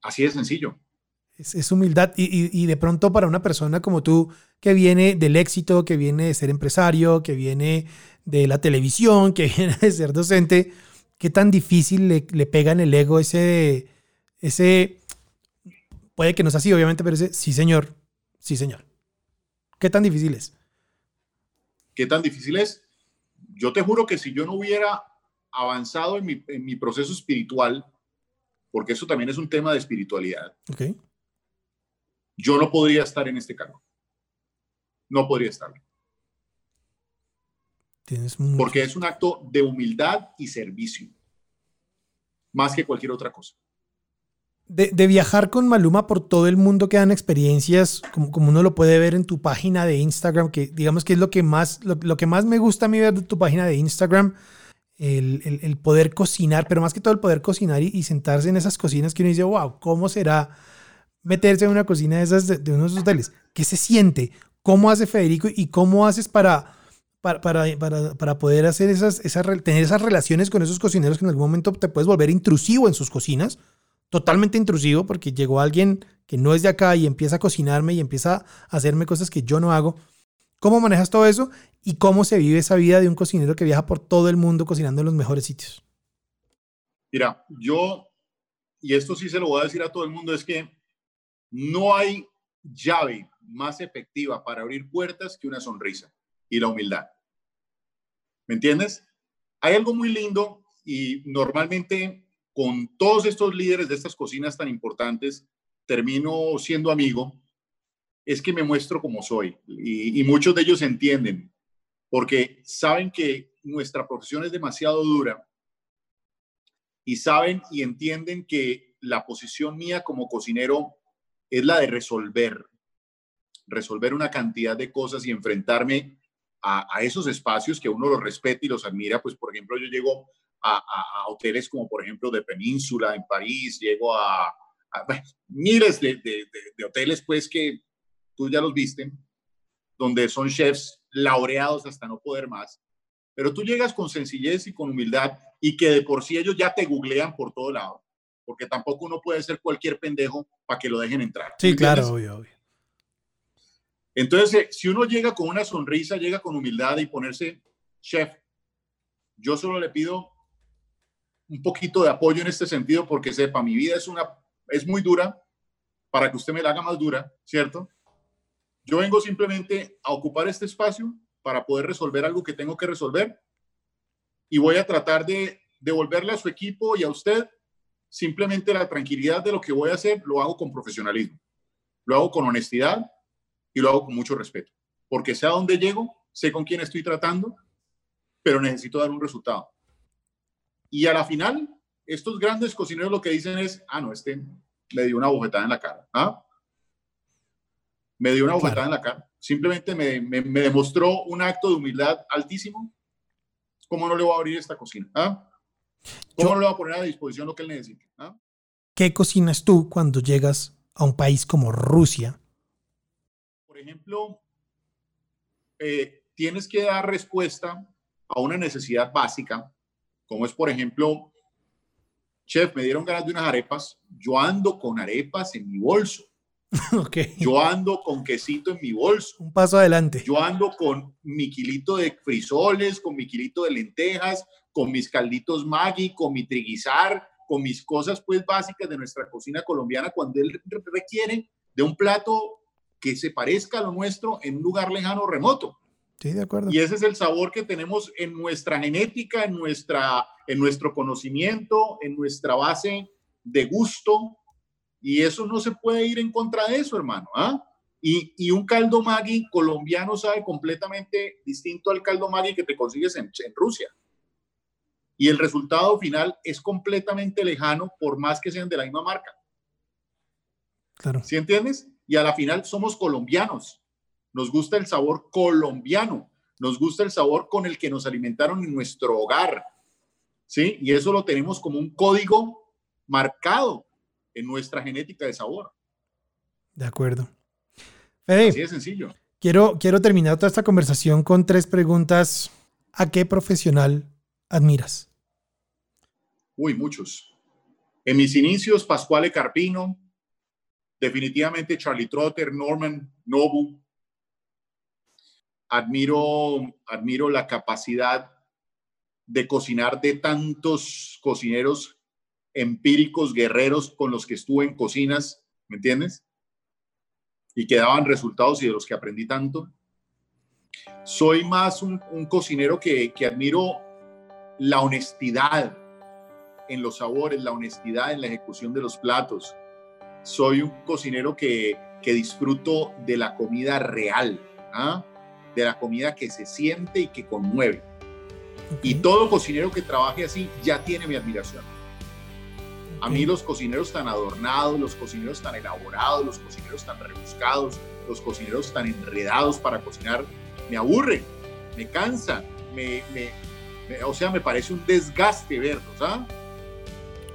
Speaker 2: Así de sencillo.
Speaker 1: Es, humildad y, y, de pronto para una persona como tú que viene del éxito, que viene de ser empresario, que viene de la televisión, que viene de ser docente, ¿qué tan difícil le, le pega en el ego ese, ese, puede que no sea así obviamente, pero ese, sí señor, sí señor. ¿Qué tan difícil es?
Speaker 2: ¿Qué tan difícil es? Yo te juro que si yo no hubiera avanzado en mi, proceso espiritual, porque eso también es un tema de espiritualidad, yo no podría estar en este cargo. No podría Porque es un acto de humildad y servicio, más que cualquier otra cosa
Speaker 1: de, viajar con Maluma por todo el mundo que dan experiencias, como, como, uno lo puede ver en tu página de Instagram, que digamos que es lo que más, lo, que más me gusta a mí ver de tu página de Instagram, el, el, poder cocinar, pero más que todo el poder cocinar y, sentarse en esas cocinas que uno dice, wow, ¿cómo será meterse en una cocina de esas de, unos hoteles? ¿Qué se siente? ¿Cómo hace Federico y cómo haces para... Para, para, para, poder hacer esas, esas, tener esas relaciones con esos cocineros que en algún momento te puedes volver intrusivo en sus cocinas, totalmente intrusivo porque llegó alguien que no es de acá y empieza a cocinarme y empieza a hacerme cosas que yo no hago. ¿Cómo manejas todo eso y cómo se vive esa vida de un cocinero que viaja por todo el mundo cocinando en los mejores sitios?
Speaker 2: Mira, yo, y esto sí se lo voy a decir a todo el mundo, es que no hay llave más efectiva para abrir puertas que una sonrisa y la humildad. ¿Me entiendes? Hay algo muy lindo y normalmente con todos estos líderes de estas cocinas tan importantes, termino siendo amigo, es que me muestro como soy. Y, muchos de ellos entienden porque saben que nuestra profesión es demasiado dura y saben y entienden que la posición mía como cocinero es la de resolver, resolver una cantidad de cosas y enfrentarme a, esos espacios que uno los respeta y los admira. Pues, por ejemplo, yo llego a, hoteles como, por ejemplo, de Península en París, llego a, miles de, de, hoteles, pues, que tú ya los viste, donde son chefs laureados hasta no poder más. Pero tú llegas con sencillez y con humildad y que de por sí ellos ya te googlean por todo lado, porque tampoco uno puede ser cualquier pendejo para que lo dejen entrar.
Speaker 1: Sí, claro, obvio, obvio.
Speaker 2: Entonces, eh, si uno llega con una sonrisa, llega con humildad y ponerse, chef, yo solo le pido un poquito de apoyo en este sentido porque sepa, mi vida es, una, es muy dura para que usted me la haga más dura, ¿cierto? Yo vengo simplemente a ocupar este espacio para poder resolver algo que tengo que resolver y voy a tratar de devolverle a su equipo y a usted simplemente la tranquilidad de lo que voy a hacer, lo hago con profesionalismo, lo hago con honestidad y lo hago con mucho respeto, porque sé a dónde llego, sé con quién estoy tratando, pero necesito dar un resultado. Y a la final, estos grandes cocineros lo que dicen es, ah, no, este me dio una bofetada en la cara. ¿ah? Me dio una bofetada en la cara. Simplemente me, me, demostró un acto de humildad altísimo. ¿Cómo no le voy a abrir esta cocina? ¿ah? ¿Cómo no le voy a poner a disposición lo que él necesite? ¿ah?
Speaker 1: ¿Qué cocinas tú cuando llegas a un país como Rusia?
Speaker 2: Ejemplo, eh, tienes que dar respuesta a una necesidad básica, como es, por ejemplo, chef, me dieron ganas de unas arepas, yo ando con arepas en mi bolso. Okay. Yo ando con quesito en mi bolso.
Speaker 1: Un paso adelante.
Speaker 2: Yo ando con mi kilito de frisoles, con mi kilito de lentejas, con mis calditos Maggi, con mi triguizar, con mis cosas pues básicas de nuestra cocina colombiana cuando él requiere de un plato que se parezca a lo nuestro en un lugar lejano o remoto.
Speaker 1: Sí, de acuerdo.
Speaker 2: Y ese es el sabor que tenemos en nuestra genética, en, nuestra, en nuestro conocimiento, en nuestra base de gusto. Y eso no se puede ir en contra de eso, hermano. ¿ah? Y, y, un caldo Maggi colombiano sabe completamente distinto al caldo Maggi que te consigues en, en Rusia. Y el resultado final es completamente lejano, por más que sean de la misma marca.
Speaker 1: Claro.
Speaker 2: ¿Sí entiendes? Y a la final somos colombianos nos gusta el sabor colombiano, nos gusta el sabor con el que nos alimentaron en nuestro hogar, ¿sí? Y eso lo tenemos como un código marcado en nuestra genética de sabor.
Speaker 1: De acuerdo.
Speaker 2: Así de sencillo.
Speaker 1: Quiero, quiero terminar toda esta conversación con tres preguntas. ¿A qué profesional admiras?
Speaker 2: Uy, muchos. En mis inicios, Pascuale Carpino, definitivamente Charlie Trotter, Norman Nobu, admiro, admiro la capacidad de cocinar de tantos cocineros empíricos, guerreros con los que estuve en cocinas, ¿me entiendes? Y que daban resultados y de los que aprendí tanto. Soy más un, cocinero que, que admiro la honestidad en los sabores, la honestidad en la ejecución de los platos. Soy un cocinero que, que disfruto de la comida real. ¿ah? de la comida que se siente y que conmueve. Y todo cocinero que trabaje así ya tiene mi admiración. A mí los cocineros tan adornados, los cocineros tan elaborados, los cocineros tan rebuscados, los cocineros tan enredados para cocinar, me aburren, me cansan, me, o sea, me parece un desgaste verlos. ¿ah?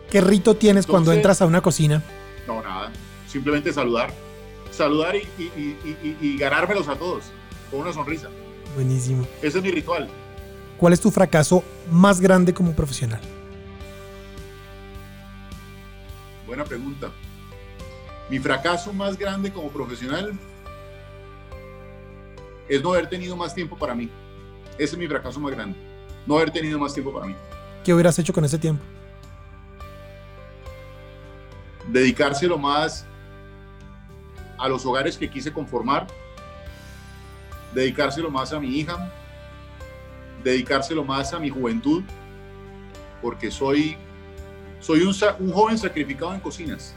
Speaker 1: ¿Qué rito tienes cuando entras a una cocina?
Speaker 2: Nada, simplemente saludar, saludar y, y ganármelos a todos con una sonrisa.
Speaker 1: Buenísimo.
Speaker 2: Ese es mi ritual.
Speaker 1: ¿Cuál es tu fracaso más grande como profesional?
Speaker 2: Buena pregunta. Mi fracaso más grande como profesional es no haber tenido más tiempo para mí. Ese es mi fracaso más grande. No haber tenido más tiempo para mí.
Speaker 1: ¿Qué hubieras hecho con ese tiempo?
Speaker 2: Dedicárselo más a los hogares que quise conformar, dedicárselo más a mi hija, dedicárselo más a mi juventud, porque soy, soy un, joven sacrificado en cocinas.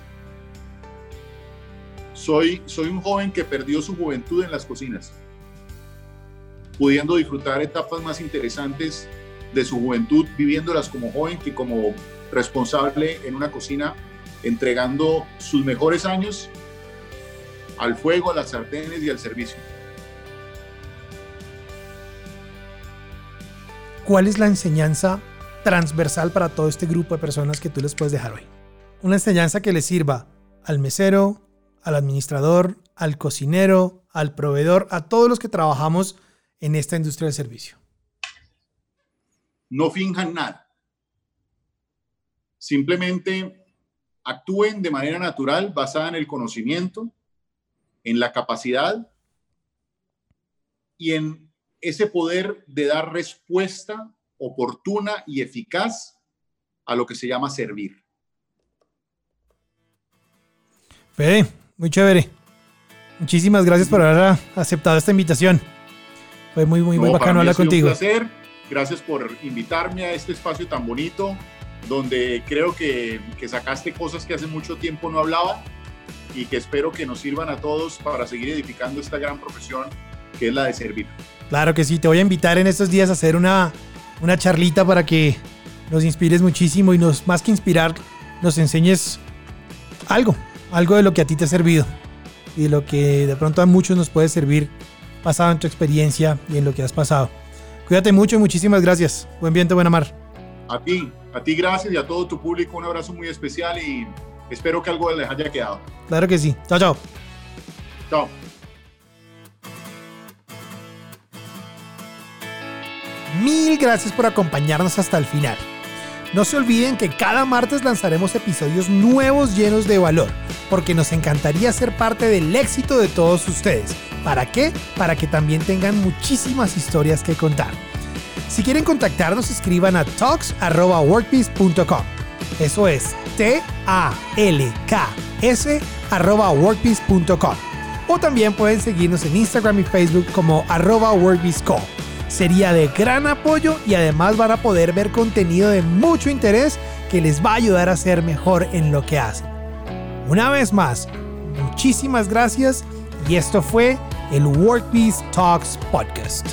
Speaker 2: Soy, soy un joven que perdió su juventud en las cocinas. pudiendo disfrutar etapas más interesantes de su juventud, viviéndolas como joven que como responsable en una cocina, entregando sus mejores años al fuego, a las sartenes y al servicio.
Speaker 1: ¿Cuál es la enseñanza transversal para todo este grupo de personas que tú les puedes dejar hoy? Una enseñanza que les sirva al mesero, al administrador, al cocinero, al proveedor, a todos los que trabajamos en esta industria del servicio.
Speaker 2: No finjan nada. Simplemente actúen de manera natural, basada en el conocimiento, en la capacidad y en ese poder de dar respuesta oportuna y eficaz a lo que se llama servir.
Speaker 1: Fede, muy chévere. Muchísimas gracias por haber aceptado esta invitación. Fue muy, muy, muy bacano hablar contigo.
Speaker 2: Un placer. Gracias por invitarme a este espacio tan bonito, donde creo que, que sacaste cosas que hace mucho tiempo no hablaba y que espero que nos sirvan a todos para seguir edificando esta gran profesión que es la de servir.
Speaker 1: Claro que sí, te voy a invitar en estos días a hacer una, una charlita para que nos inspires muchísimo y nos, más que inspirar, nos enseñes algo, algo de lo que a ti te ha servido y de lo que de pronto a muchos nos puede servir basado en tu experiencia y en lo que has pasado. Cuídate mucho y muchísimas gracias. Buen viento, buena mar.
Speaker 2: A ti, a ti gracias y a todo tu público un abrazo muy especial y espero que algo les haya quedado.
Speaker 1: Claro que sí. Chao, chao.
Speaker 2: Chao.
Speaker 1: Mil gracias por acompañarnos hasta el final. No se olviden que cada martes lanzaremos episodios nuevos llenos de valor, porque nos encantaría ser parte del éxito de todos ustedes. ¿Para qué? Para que también tengan muchísimas historias que contar. Si quieren contactarnos, escriban a talks.workpiece.com. Eso es T-A-L-K-S. O también pueden seguirnos en Instagram y Facebook como arroba sería de gran apoyo y además van a poder ver contenido de mucho interés que les va a ayudar a ser mejor en lo que hacen. Una vez más, muchísimas gracias y esto fue el Workpiece Talks Podcast.